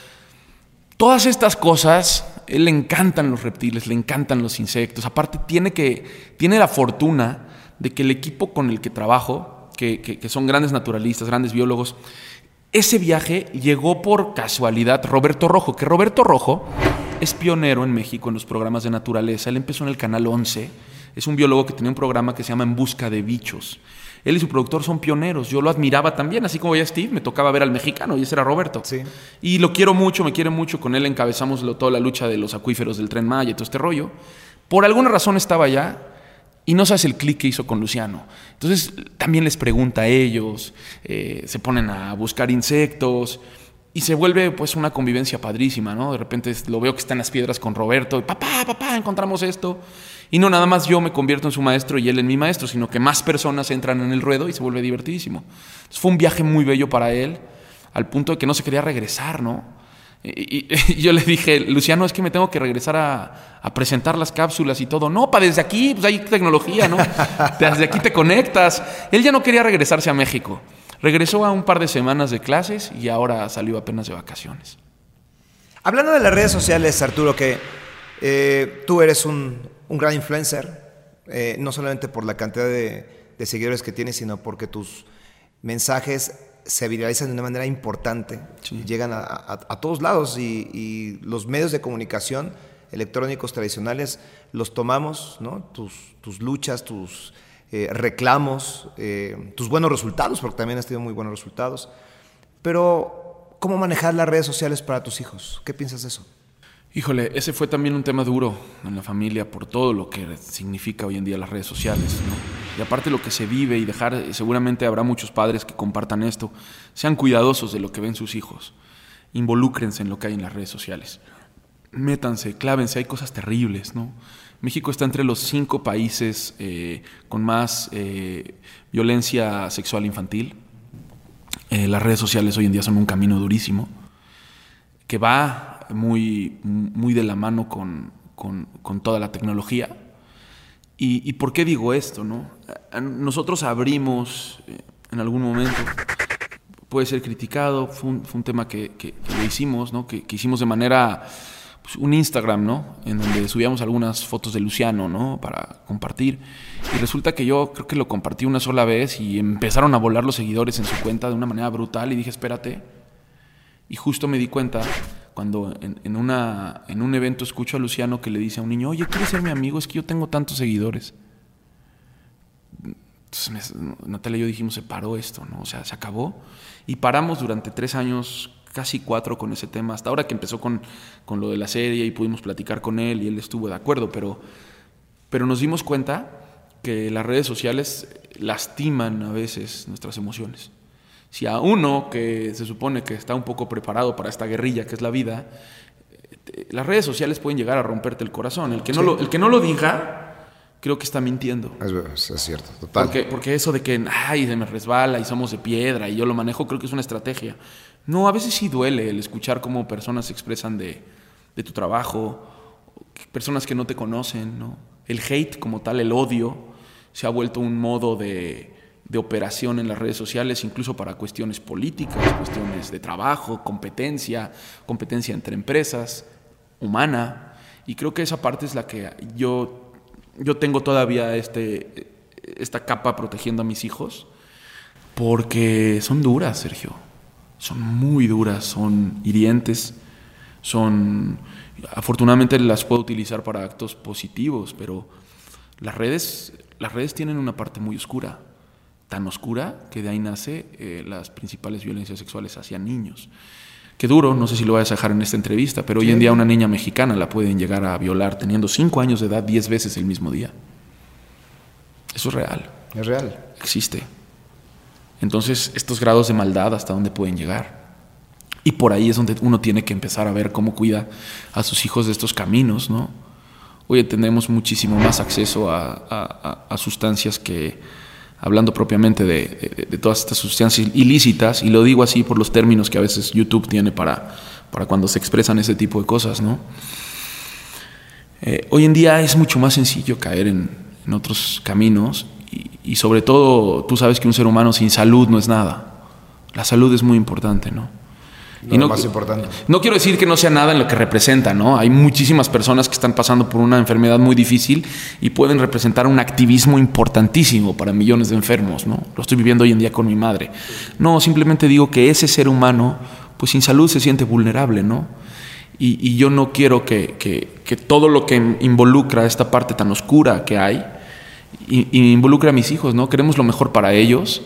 Todas estas cosas, él le encantan los reptiles, le encantan los insectos. Aparte, tiene, que, tiene la fortuna de que el equipo con el que trabajo, que, que son grandes naturalistas, grandes biólogos, ese viaje llegó por casualidad Roberto Rojo, que Roberto Rojo es pionero en México en los programas de naturaleza. Él empezó en el Canal 11. Es un biólogo que tenía un programa que se llama En Busca de Bichos. Él y su productor son pioneros. Yo lo admiraba también, así como ya Steve, me tocaba ver al mexicano y ese era Roberto. Sí. Y lo quiero mucho, me quiere mucho. Con él encabezamos toda la lucha de los acuíferos del Tren Maya y todo este rollo. Por alguna razón estaba allá y no sabes el clic que hizo con Luciano. Entonces también les pregunta a ellos, eh, se ponen a buscar insectos y se vuelve pues una convivencia padrísima, ¿no? De repente lo veo que está en las piedras con Roberto, y, papá, papá, encontramos esto. Y no nada más yo me convierto en su maestro y él en mi maestro, sino que más personas entran en el ruedo y se vuelve divertidísimo. Fue un viaje muy bello para él, al punto de que no se quería regresar, ¿no? Y, [LAUGHS] yo le dije, Luciano, es que me tengo que regresar a, presentar las cápsulas y todo. No, para desde aquí, pues hay tecnología, ¿no? [LAUGHS] Desde aquí te conectas. Él ya no quería regresarse a México. Regresó a un par de semanas de clases y ahora salió apenas de vacaciones. Hablando de las redes sociales, Arturo, que eh, tú eres un, gran influencer, eh, no solamente por la cantidad de, de seguidores que tienes, sino porque tus mensajes se viralizan de una manera importante, llegan a, todos lados y, los medios de comunicación electrónicos tradicionales los tomamos, ¿no? tus, tus luchas, tus eh, reclamos, eh, tus buenos resultados, porque también has tenido muy buenos resultados. Pero, ¿cómo manejar las redes sociales para tus hijos? ¿Qué piensas de eso? Híjole, ese fue también un tema duro en la familia por todo lo que significa hoy en día las redes sociales. Y aparte lo que se vive y dejar, seguramente habrá muchos padres que compartan esto. Sean cuidadosos de lo que ven sus hijos. Involúcrense en lo que hay en las redes sociales. Métanse, clávense, hay cosas terribles. ¿no? México está entre los cinco países eh, con más eh, violencia sexual infantil. Eh, las redes sociales hoy en día son un camino durísimo que va muy, muy de la mano con, toda la tecnología. Y, por qué digo esto? No? Nosotros abrimos eh, en algún momento, puede ser criticado, fue un, tema que, que, lo hicimos, ¿no? que, hicimos de manera, pues, un Instagram, ¿no? en donde subíamos algunas fotos de Luciano ¿no? para compartir. Y resulta que yo creo que lo compartí una sola vez y empezaron a volar los seguidores en su cuenta de una manera brutal y dije, espérate. Y justo me di cuenta cuando en, una, en un evento escucho a Luciano que le dice a un niño, oye, ¿quieres ser mi amigo? Es que yo tengo tantos seguidores. Entonces Natalia y yo dijimos, se paró esto, ¿no? O sea, se acabó. Y paramos durante tres años, casi cuatro, con ese tema. Hasta ahora que empezó con, con lo de la serie y pudimos platicar con él y él estuvo de acuerdo, pero, pero nos dimos cuenta que las redes sociales lastiman a veces nuestras emociones. Si a uno que se supone que está un poco preparado para esta guerrilla que es la vida, las redes sociales pueden llegar a romperte el corazón. El que no, lo, el que no lo diga, creo que está mintiendo. Es, cierto, total. Porque, porque eso de que, ay, se me resbala y somos de piedra y yo lo manejo, creo que es una estrategia. No, a veces sí duele el escuchar cómo personas se expresan de, de tu trabajo, personas que no te conocen, ¿no? El hate como tal, el odio, se ha vuelto un modo de de operación en las redes sociales, incluso para cuestiones políticas, cuestiones de trabajo, competencia, competencia entre empresas, humana. Y creo que esa parte es la que yo, yo tengo todavía este, esta capa protegiendo a mis hijos, porque son duras, Sergio. Son muy duras, son hirientes, son... Afortunadamente las puedo utilizar para actos positivos, pero las redes, las redes tienen una parte muy oscura tan oscura que de ahí nace eh, las principales violencias sexuales hacia niños. Qué duro, no sé si lo voy a dejar en esta entrevista, pero hoy en día una niña mexicana la pueden llegar a violar teniendo cinco años de edad diez veces el mismo día. Eso es real. Es real. Existe. Entonces, estos grados de maldad, ¿hasta dónde pueden llegar? Y por ahí es donde uno tiene que empezar a ver cómo cuida a sus hijos de estos caminos, ¿no? Hoy tenemos muchísimo más acceso a, sustancias que, hablando propiamente de, todas estas sustancias ilícitas, y lo digo así por los términos que a veces YouTube tiene para, para cuando se expresan ese tipo de cosas, ¿no? Eh, hoy en día es mucho más sencillo caer en, otros caminos y, y, sobre todo tú sabes que un ser humano sin salud no es nada. La salud es muy importante, ¿no? Y no, más importante. No quiero decir que no sea nada en lo que representa, ¿no? Hay muchísimas personas que están pasando por una enfermedad muy difícil y pueden representar un activismo importantísimo para millones de enfermos, ¿no? Lo estoy viviendo hoy en día con mi madre. No, simplemente digo que ese ser humano, pues sin salud se siente vulnerable, ¿no? Y, yo no quiero que, que, todo lo que involucra esta parte tan oscura que hay, y, y involucre a mis hijos, ¿no? Queremos lo mejor para ellos,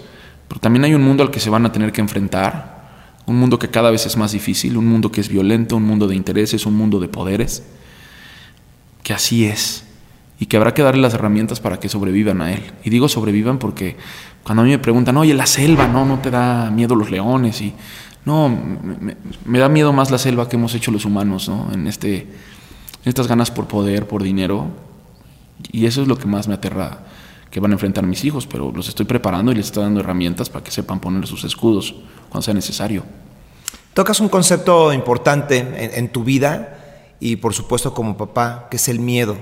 pero también hay un mundo al que se van a tener que enfrentar un mundo que cada vez es más difícil, un mundo que es violento, un mundo de intereses, un mundo de poderes, que así es y que habrá que darle las herramientas para que sobrevivan a él. Y digo sobrevivan porque cuando a mí me preguntan, oye, la selva, no, no te da miedo los leones y no, me, da miedo más la selva que hemos hecho los humanos, ¿no? En este, en estas ganas por poder, por dinero, y eso es lo que más me aterra que van a enfrentar mis hijos, pero los estoy preparando y les estoy dando herramientas para que sepan poner sus escudos cuando sea necesario. Tocas un concepto importante en, tu vida y por supuesto como papá, que es el miedo.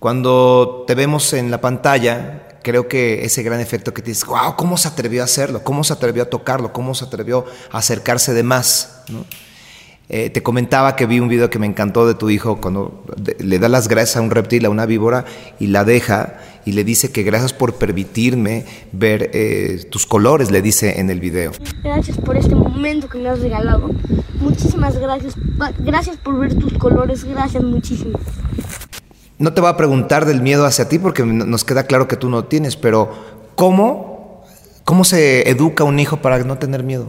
Cuando te vemos en la pantalla, creo que ese gran efecto que tienes, wow, ¿cómo se atrevió a hacerlo? ¿Cómo se atrevió a tocarlo? ¿Cómo se atrevió a acercarse de más? Eh, te comentaba que vi un video que me encantó de tu hijo cuando le da las gracias a un reptil, a una víbora, y la deja y le dice que gracias por permitirme ver eh, tus colores, le dice en el video. Gracias por este momento que me has regalado. Muchísimas gracias. Gracias por ver tus colores. Gracias muchísimo. No te voy a preguntar del miedo hacia ti porque nos queda claro que tú no tienes, pero ¿cómo, cómo se educa un hijo para no tener miedo?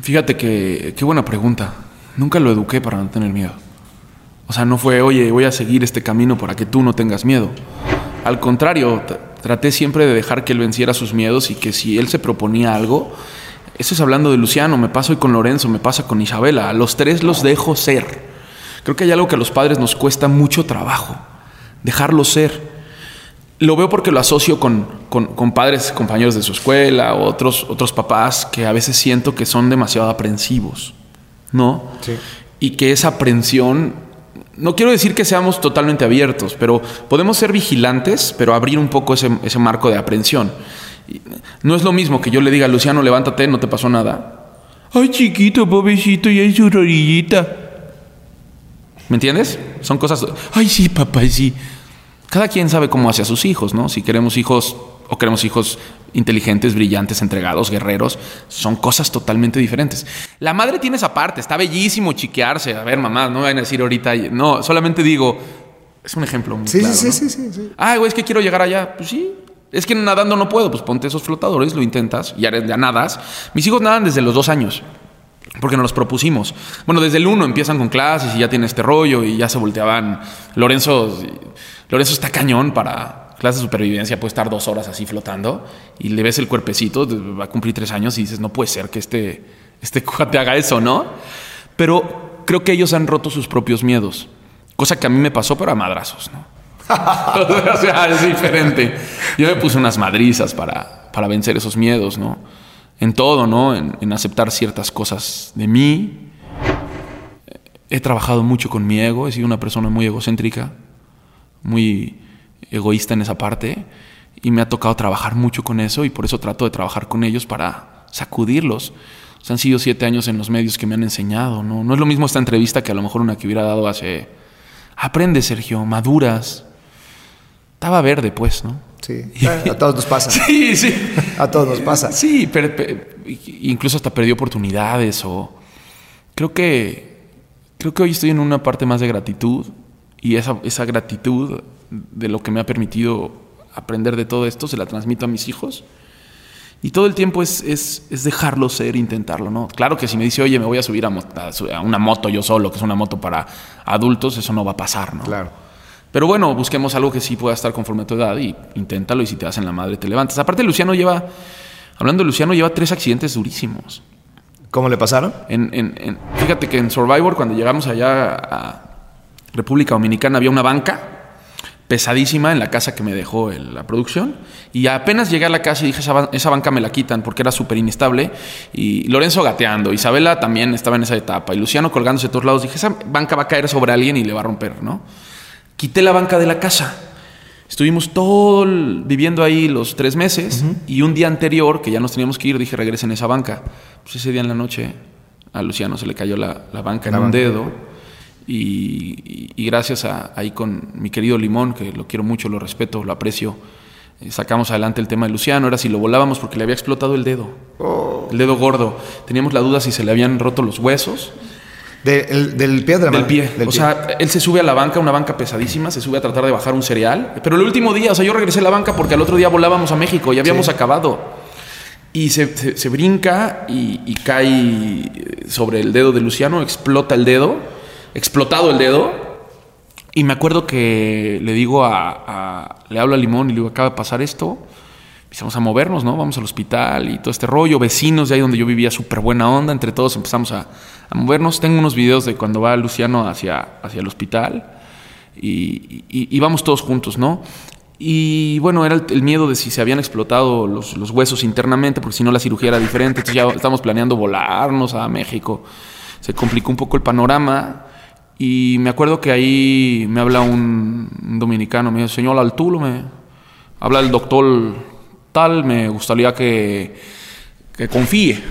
Fíjate que qué buena pregunta. Nunca lo eduqué para no tener miedo. O sea, no fue, oye, voy a seguir este camino para que tú no tengas miedo. Al contrario, traté siempre de dejar que él venciera sus miedos y que si él se proponía algo, eso es hablando de Luciano, me pasa hoy con Lorenzo, me pasa con Isabela, a los tres los dejo ser. Creo que hay algo que a los padres nos cuesta mucho trabajo, dejarlos ser. Lo veo porque lo asocio con, con, padres, compañeros de su escuela, otros, otros papás que a veces siento que son demasiado aprensivos. ¿No? Sí. Y que esa aprensión, no quiero decir que seamos totalmente abiertos, pero podemos ser vigilantes, pero abrir un poco ese, marco de aprensión. No es lo mismo que yo le diga, Luciano, levántate, no te pasó nada. Ay, chiquito, pobrecito, y hay su rodillita. ¿Me entiendes? Son cosas. Ay, sí, papá, sí. Cada quien sabe cómo hace a sus hijos, ¿no? Si queremos hijos o queremos hijos inteligentes, brillantes, entregados, guerreros, son cosas totalmente diferentes. La madre tiene esa parte, está bellísimo chiquearse. A ver, mamá, no vayan a decir ahorita, no, solamente digo, es un ejemplo muy sí, claro, sí, sí, sí, sí, Ah, güey, es que quiero llegar allá. Pues sí, es que nadando no puedo, pues ponte esos flotadores, lo intentas, ya, ya nadas. Mis hijos nadan desde los dos años. Porque nos los propusimos. Bueno, desde el uno empiezan con clases y ya tiene este rollo y ya se volteaban. Lorenzo, Lorenzo está cañón para, clase de supervivencia puede estar dos horas así flotando y le ves el cuerpecito, va a cumplir tres años y dices, no puede ser que este, este [LAUGHS] cuate haga eso, ¿no? Pero creo que ellos han roto sus propios miedos, cosa que a mí me pasó, pero a madrazos, ¿no? [LAUGHS] o sea, es diferente. Yo me puse unas madrizas para, para vencer esos miedos, ¿no? En todo, ¿no? En aceptar ciertas cosas de mí. He trabajado mucho con mi ego, he sido una persona muy egocéntrica, muy egoísta en esa parte y me ha tocado trabajar mucho con eso y por eso trato de trabajar con ellos para sacudirlos. han sido siete años en los medios que me han enseñado, ¿no? No es lo mismo esta entrevista que a lo mejor una que hubiera dado hace... Aprende, Sergio, maduras. Estaba verde, pues, ¿no? Sí, [LAUGHS] a todos nos pasa. sí, sí. A todos nos pasa. Sí, pero, incluso hasta perdí oportunidades o... Creo que... Creo que hoy estoy en una parte más de gratitud y esa, esa gratitud de lo que me ha permitido aprender de todo esto se la transmito a mis hijos. Y todo el tiempo es, es, es dejarlo ser, intentarlo, ¿no? Claro que si me dice, oye, me voy a subir a, a una moto yo solo, que es una moto para adultos, eso no va a pasar, ¿no? Claro. Pero bueno, busquemos algo que sí pueda estar conforme a tu edad y inténtalo y si te das en la madre te levantas. Aparte, Luciano lleva, hablando de Luciano, lleva tres accidentes durísimos. ¿Cómo le pasaron? En, en- en- fíjate que en Survivor, cuando llegamos allá a República Dominicana, había una banca pesadísima en la casa que me dejó el- la producción. Y apenas llegué a la casa y dije, esa, ban- esa banca me la quitan porque era súper inestable. Y Lorenzo gateando, Isabela también estaba en esa etapa. Y Luciano colgándose de todos lados. Dije, esa banca va a caer sobre alguien y le va a romper, ¿no? Quité la banca de la casa. Estuvimos todo el- viviendo ahí los tres meses y un día anterior, que ya nos teníamos que ir, dije, regresen a esa banca. Pues ese día en la noche a Luciano se le cayó la, la banca en La un banca. dedo y, y- y gracias a ahí con mi querido Limón, que lo quiero mucho, lo respeto, lo aprecio, eh, sacamos adelante el tema de Luciano. Era si lo volábamos porque le había explotado el dedo, el dedo gordo. Teníamos la duda si se le habían roto los huesos. De- el- del pie de la Del pie. Del o pie. sea, él se sube a la banca, una banca pesadísima, se sube a tratar de bajar un cereal. Pero el último día, o sea, yo regresé a la banca porque al otro día volábamos a México, ya habíamos Sí. acabado. Y se, se- se brinca y, y cae sobre el dedo de Luciano, explota el dedo, explotado el dedo. Y me acuerdo que le digo a, le hablo a Limón y le digo, acaba de pasar esto. Empezamos a movernos, ¿no? Vamos al hospital y todo este rollo. Vecinos de ahí donde yo vivía, súper buena onda. Entre todos empezamos a, movernos. Tengo unos videos de cuando va Luciano hacia, hacia el hospital y, vamos todos juntos, ¿no? Y bueno, era el, el miedo de si se habían explotado los, los huesos internamente, porque si no la cirugía era diferente. Entonces ya estamos planeando volarnos a México. Se complicó un poco el panorama. Y me acuerdo que ahí me habla un, dominicano, me dice, señor Altulo, me habla el doctor tal, me gustaría que, que confíe.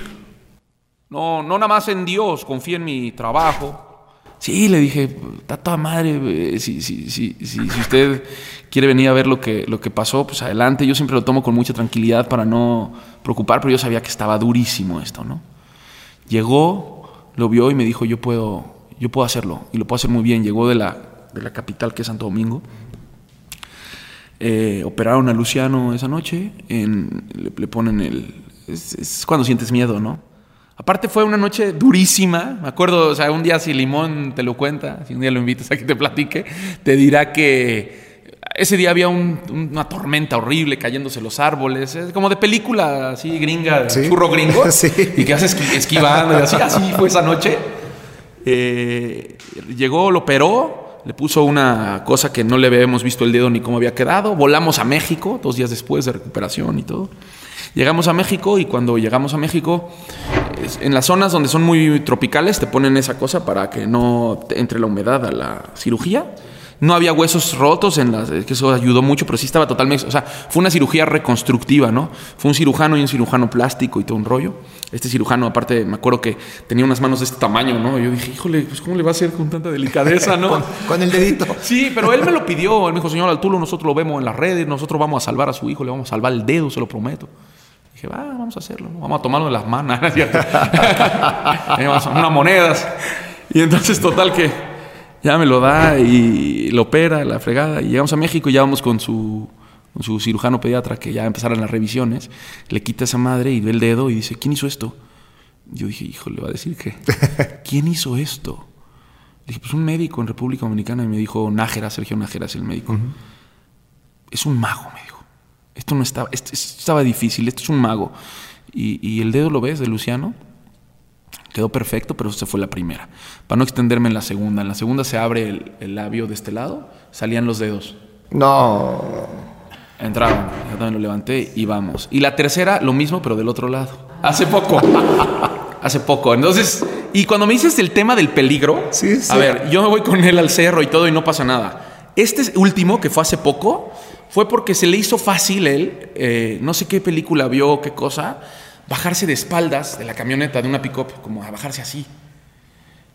No, no nada más en Dios, confíe en mi trabajo. Sí, le dije, está toda madre, eh, si, si, si, si usted quiere venir a ver lo que, lo que pasó, pues adelante. Yo siempre lo tomo con mucha tranquilidad para no preocupar, pero yo sabía que estaba durísimo esto, ¿no? Llegó, lo vio y me dijo, yo puedo, yo puedo hacerlo, y lo puedo hacer muy bien. Llegó de la, de la capital, que es Santo Domingo. Eh, operaron a Luciano esa noche, en- le, le ponen el... Es, es cuando sientes miedo, ¿no? Aparte fue una noche durísima, me acuerdo, o sea, un día si Limón te lo cuenta, si un día lo invitas a que te platique, te dirá que ese día había un- una tormenta horrible cayéndose los árboles, es como de película así gringa, Sí. churro gringo, [LAUGHS] Sí. y que haces esqui- esquivando y así, así fue esa noche. Eh, llegó, lo operó, le puso una cosa que no le habíamos visto el dedo ni cómo había quedado. Volamos a México, dos días después de recuperación y todo. Llegamos a México y cuando llegamos a México, en las zonas donde son muy tropicales, te ponen esa cosa para que no entre la humedad a la cirugía. No había huesos rotos, en las, que eso ayudó mucho, pero sí estaba totalmente. O sea, fue una cirugía reconstructiva, ¿no? Fue un cirujano y un cirujano plástico y todo un rollo. Este cirujano, aparte, me acuerdo que tenía unas manos de este tamaño, ¿no? Y yo dije, híjole, pues ¿cómo le va a hacer con tanta delicadeza, no? [LAUGHS] Con, con el dedito. [LAUGHS] Sí, pero él me lo pidió. Él me dijo, señor Altulo, nosotros lo vemos en las redes, nosotros vamos a salvar a su hijo, le vamos a salvar el dedo, se lo prometo. Dije, va, vamos a hacerlo, ¿no? vamos a tomarlo de las manos, ¿no [LAUGHS] unas monedas. Y entonces, total que ya me lo da y lo opera, la fregada. Y llegamos a México y ya vamos con su, con su cirujano pediatra, que ya empezaron las revisiones. Le quita esa madre y ve el dedo y dice, ¿quién hizo esto? Yo dije, hijo, le va a decir que, [LAUGHS] ¿quién hizo esto? Le dije, pues un médico en República Dominicana. Y me dijo, Nájera, Sergio Nájera es el médico. Es un mago, me dijo. Esto no estaba, esto, esto estaba difícil, esto es un mago. Y, y el dedo lo ves de Luciano. Quedó perfecto, pero se fue la primera. Para no extenderme en la segunda. En la segunda se abre el, el labio de este lado, salían los dedos. No. Entraron, yo también lo levanté y vamos. Y la tercera, lo mismo, pero del otro lado. Hace poco. [LAUGHS] Hace poco. Entonces, y cuando me dices el tema del peligro, Sí, sí. a ver, yo me voy con él al cerro y todo y no pasa nada. Este último, que fue hace poco, fue porque se le hizo fácil él, eh, no sé qué película vio, qué cosa, bajarse de espaldas de la camioneta de una pick-up, como a bajarse así.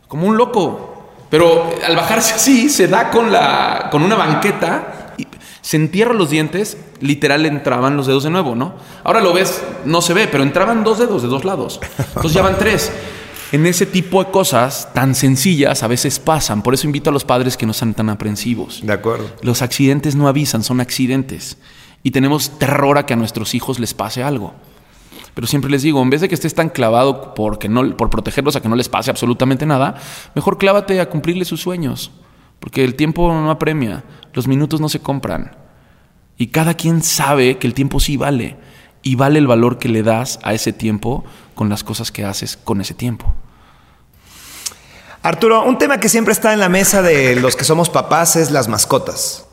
Como un loco. Pero al bajarse así, se da con, la, con una banqueta, y se entierra los dientes, literal entraban los dedos de nuevo, ¿no? Ahora lo ves, no se ve, pero entraban dos dedos de dos lados. Entonces ya van tres. En ese tipo de cosas tan sencillas a veces pasan. Por eso invito a los padres que no sean tan aprensivos. De acuerdo. Los accidentes no avisan, son accidentes. Y tenemos terror a que a nuestros hijos les pase algo. Pero siempre les digo, en vez de que estés tan clavado porque no, por protegerlos a que no les pase absolutamente nada, mejor clávate a cumplirles sus sueños. Porque el tiempo no apremia, los minutos no se compran. Y cada quien sabe que el tiempo sí vale. Y vale el valor que le das a ese tiempo con las cosas que haces con ese tiempo. Arturo, un tema que siempre está en la mesa de los que somos papás es las mascotas.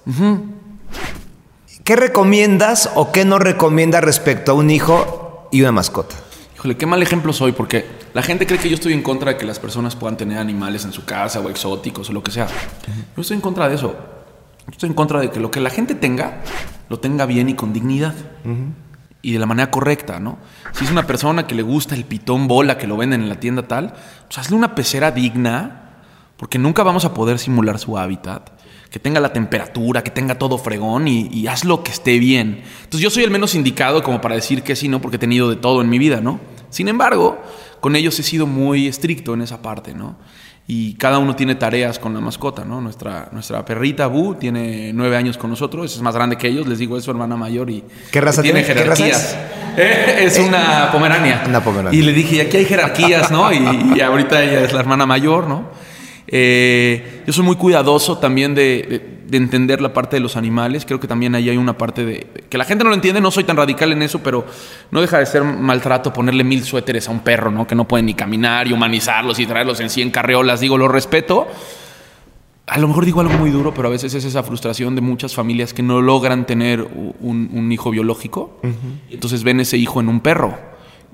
¿Qué recomiendas o qué no recomiendas respecto a un hijo y una mascota? Híjole, qué mal ejemplo soy, porque la gente cree que yo estoy en contra de que las personas puedan tener animales en su casa o exóticos o lo que sea. Yo estoy en contra de eso. Yo estoy en contra de que lo que la gente tenga, lo tenga bien y con dignidad. Y de la manera correcta, ¿no? Si es una persona que le gusta el pitón bola que lo venden en la tienda tal, pues hazle una pecera digna, porque nunca vamos a poder simular su hábitat. Que tenga la temperatura, que tenga todo fregón y, y hazlo que esté bien. Entonces yo soy el menos indicado como para decir que sí, ¿no? Porque he tenido de todo en mi vida, ¿no? Sin embargo, con ellos he sido muy estricto en esa parte, ¿no? y cada uno tiene tareas con la mascota, ¿no? Nuestra, nuestra perrita Bu tiene nueve años con nosotros, es más grande que ellos, les digo, es su hermana mayor y ¿Qué raza tiene, tiene? ¿Qué raza es? Eh, [LAUGHS] es una pomerania. Una pomerania. Y le dije, y aquí hay jerarquías, ¿no? Y, y ahorita ella es la hermana mayor, ¿no? Eh, yo soy muy cuidadoso también de, de- de entender la parte de los animales. Creo que también ahí hay una parte de, de- que la gente no lo entiende. No soy tan radical en eso, pero no deja de ser maltrato ponerle mil suéteres a un perro, ¿no? Que no puede ni caminar y humanizarlos y traerlos en 100 carreolas. Digo, lo respeto. A lo mejor digo algo muy duro, pero a veces es esa frustración de muchas familias que no logran tener un, un hijo biológico. y entonces ven ese hijo en un perro.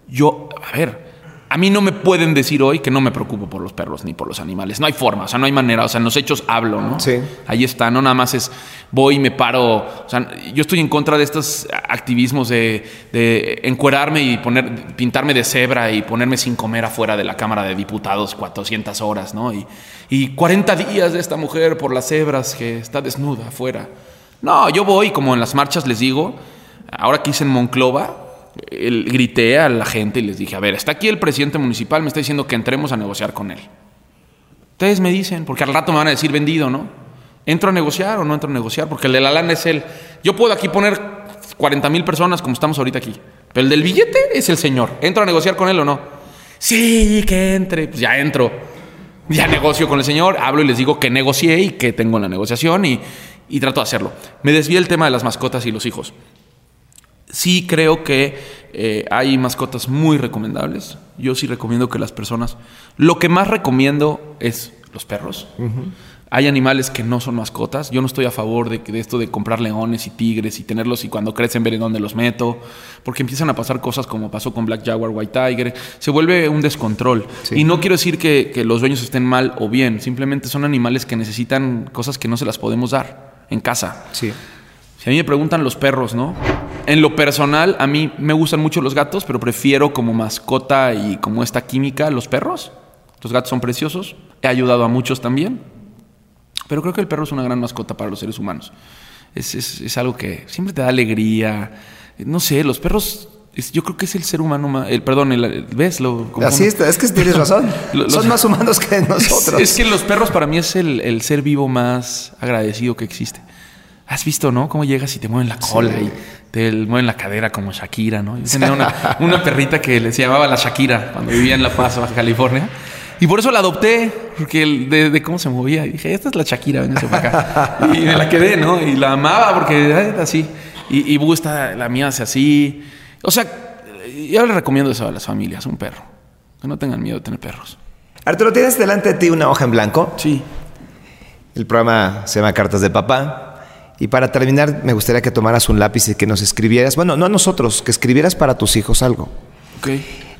Yo, a ver, a mí no me pueden decir hoy que no me preocupo por los perros ni por los animales. No hay forma, o sea, no hay manera. O sea, en los hechos hablo, ¿no? Sí. Ahí está, no nada más es voy y me paro. O sea, yo estoy en contra de estos activismos de, de encuerarme y poner, pintarme de cebra y ponerme sin comer afuera de la Cámara de Diputados 400 horas, ¿no? Y, y 40 días de esta mujer por las cebras que está desnuda afuera. No, yo voy, como en las marchas les digo, ahora que hice en Monclova, el- grité a la gente y les dije, a ver, está aquí el presidente municipal, me está diciendo que entremos a negociar con él. Ustedes me dicen, porque al rato me van a decir vendido, ¿no? ¿Entro a negociar o no entro a negociar? Porque el de la lana es él. Yo puedo aquí poner 40 mil personas como estamos ahorita aquí. Pero el del billete es el señor. ¿Entro a negociar con él o no? Sí, que entre. Pues ya entro. Ya negocio con el señor, hablo y les digo que negocié y que tengo la negociación y, y trato de hacerlo. Me desvié el tema de las mascotas y los hijos. Sí creo que eh, hay mascotas muy recomendables. Yo sí recomiendo que las personas... Lo que más recomiendo es los perros. Hay animales que no son mascotas. Yo no estoy a favor de, de esto de comprar leones y tigres y tenerlos y cuando crecen ver en dónde los meto. Porque empiezan a pasar cosas como pasó con Black Jaguar, White Tiger. Se vuelve un descontrol. Y no quiero decir que, que los dueños estén mal o bien. Simplemente son animales que necesitan cosas que no se las podemos dar en casa. Sí. Si a mí me preguntan los perros, ¿no? En lo personal, a mí me gustan mucho los gatos, pero prefiero como mascota y como esta química los perros. Los gatos son preciosos. He ayudado a muchos también. Pero creo que el perro es una gran mascota para los seres humanos. Es, es- es algo que siempre te da alegría. No sé, los perros, es- yo creo que es el ser humano más... El, perdón, el, el- ¿ves? Lo, Así está, es que tienes [LAUGHS] razón. Los- Son más humanos que [LAUGHS] nosotros. es que los perros para mí es el, el ser vivo más agradecido que existe. Has visto, ¿no? Cómo llegas y te mueven la cola y te mueven la cadera como Shakira, ¿no? Yo tenía una, [LAUGHS] una perrita que se llamaba la Shakira cuando vivía en La Paz, Baja California. Y por eso la adopté, porque de, de cómo se movía. Y dije, esta es la Shakira, véngase para acá. [LAUGHS] Y me la quedé, ¿no? Y la amaba porque era así. Y, y Bu está, la mía hace así. O sea, yo le recomiendo eso a las familias, un perro. Que no tengan miedo de tener perros. Arturo, tienes delante de ti una hoja en blanco. Sí. El programa se llama Cartas de Papá. Y para terminar, me gustaría que tomaras un lápiz y que nos escribieras, bueno, no a nosotros, que escribieras para tus hijos algo. Ok.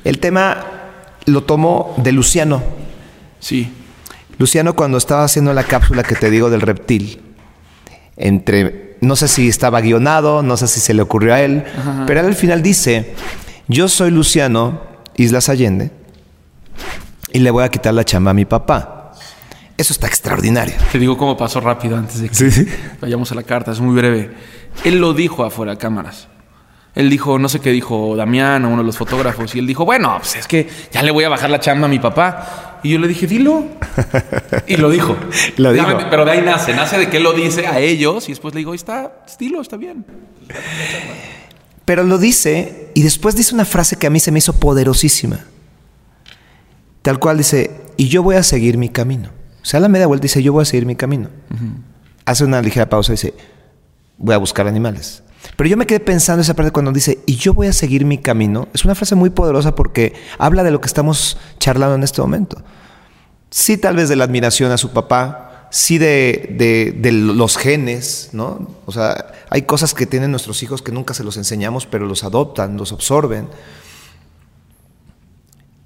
El tema lo tomo de Luciano. Sí. Luciano cuando estaba haciendo la cápsula que te digo del reptil, entre, no sé si estaba guionado, no sé si se le ocurrió a él, pero él al final dice, yo soy Luciano Islas Allende y le voy a quitar la chamba a mi papá. Eso está extraordinario. Te digo cómo pasó rápido antes de que vayamos a la carta, es muy breve. Él lo dijo afuera de cámaras. Él dijo, no sé qué dijo Damián o uno de los fotógrafos, y él dijo, bueno, pues es que ya le voy a bajar la chamba a mi papá. Y yo le dije, dilo. Y lo dijo. [LAUGHS] Lo Pero de ahí nace, nace de que él lo dice a ellos y después le digo, está, dilo, está bien. Pero lo dice y después dice una frase que a mí se me hizo poderosísima. Tal cual dice, y yo voy a seguir mi camino. O sea, a la media vuelta dice, yo voy a seguir mi camino. Hace una ligera pausa y dice, voy a buscar animales. Pero yo me quedé pensando esa parte cuando dice, y yo voy a seguir mi camino. Es una frase muy poderosa porque habla de lo que estamos charlando en este momento. Sí, tal vez de la admiración a su papá, sí de, de, los genes, ¿no? O sea, hay cosas que tienen nuestros hijos que nunca se los enseñamos, pero los adoptan, los absorben.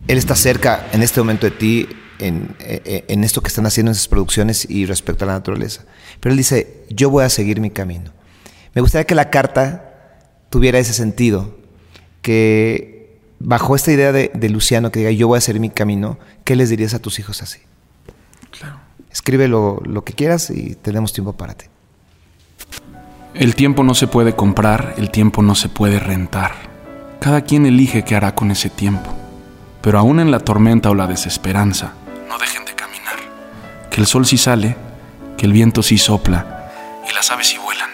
Él está cerca en este momento de ti, en, en, esto que están haciendo en esas producciones y respecto a la naturaleza. Pero él dice, yo voy a seguir mi camino. Me gustaría que la carta tuviera ese sentido, que bajo esta idea de, Luciano que diga yo voy a hacer mi camino, ¿qué les dirías a tus hijos así? Claro. Escribe lo, lo que quieras y tenemos tiempo para ti. El tiempo no se puede comprar, el tiempo no se puede rentar. Cada quien elige qué hará con ese tiempo. Pero aún en la tormenta o la desesperanza, Que el sol sí sale, que el viento sí sopla y las aves sí vuelan.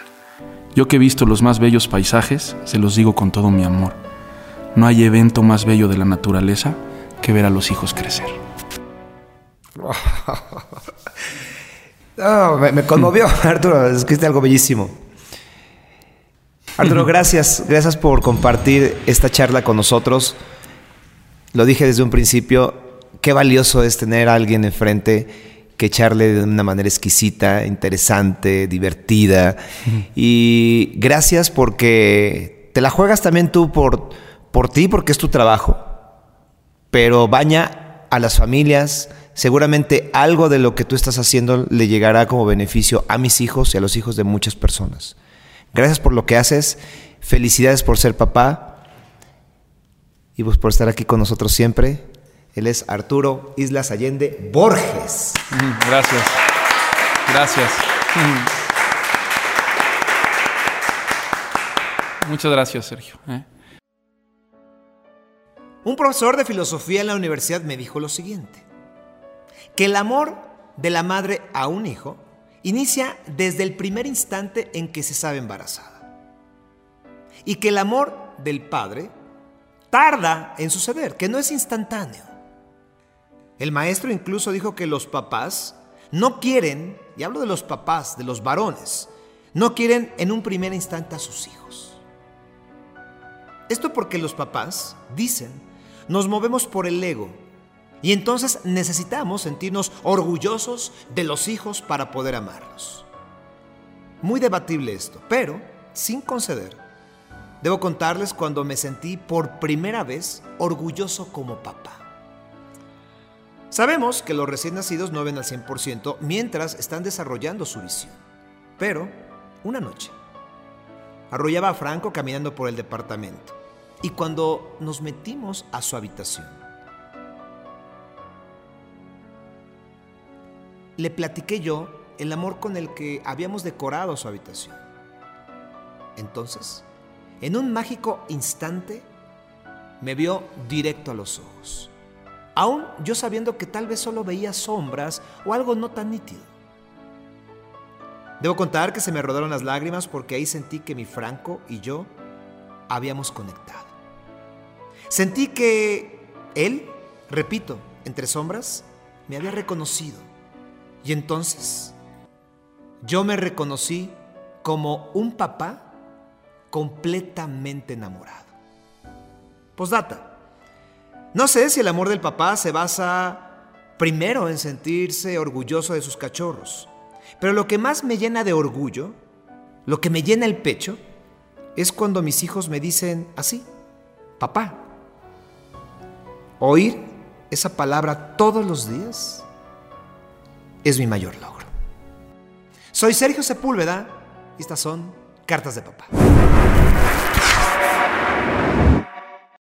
Yo que he visto los más bellos paisajes, se los digo con todo mi amor. No hay evento más bello de la naturaleza que ver a los hijos crecer. [LAUGHS] me, conmovió, [LAUGHS] Arturo, escribiste algo bellísimo. Arturo, [LAUGHS] gracias, gracias por compartir esta charla con nosotros. Lo dije desde un principio, qué valioso es tener a alguien enfrente que echarle de una manera exquisita, interesante, divertida. Y gracias porque te la juegas también tú por, por ti, porque es tu trabajo, pero baña a las familias. Seguramente algo de lo que tú estás haciendo le llegará como beneficio a mis hijos y a los hijos de muchas personas. Gracias por lo que haces. Felicidades por ser papá y pues por estar aquí con nosotros siempre. Él es Arturo Islas Allende Borges. Gracias. Gracias. Muchas gracias, Sergio. ¿eh? Un profesor de filosofía en la universidad me dijo lo siguiente, que el amor de la madre a un hijo inicia desde el primer instante en que se sabe embarazada. Y que el amor del padre tarda en suceder, que no es instantáneo. El maestro incluso dijo que los papás no quieren, y hablo de los papás, de los varones, no quieren en un primer instante a sus hijos. Esto porque los papás, dicen, nos movemos por el ego y entonces necesitamos sentirnos orgullosos de los hijos para poder amarlos. Muy debatible esto, pero sin conceder. Debo contarles cuando me sentí por primera vez orgulloso como papá. Sabemos que los recién nacidos no ven al 100% mientras están desarrollando su visión. Pero, una noche, arrollaba a Franco caminando por el departamento y cuando nos metimos a su habitación, le platiqué yo el amor con el que habíamos decorado su habitación. Entonces, en un mágico instante, me vio directo a los ojos aún yo sabiendo que tal vez solo veía sombras o algo no tan nítido. Debo contar que se me rodaron las lágrimas porque ahí sentí que mi Franco y yo habíamos conectado. Sentí que él, repito, entre sombras, me había reconocido. Y entonces yo me reconocí como un papá completamente enamorado. Postdata. No sé si el amor del papá se basa primero en sentirse orgulloso de sus cachorros, pero lo que más me llena de orgullo, lo que me llena el pecho, es cuando mis hijos me dicen así, papá. Oír esa palabra todos los días es mi mayor logro. Soy Sergio Sepúlveda y estas son Cartas de Papá.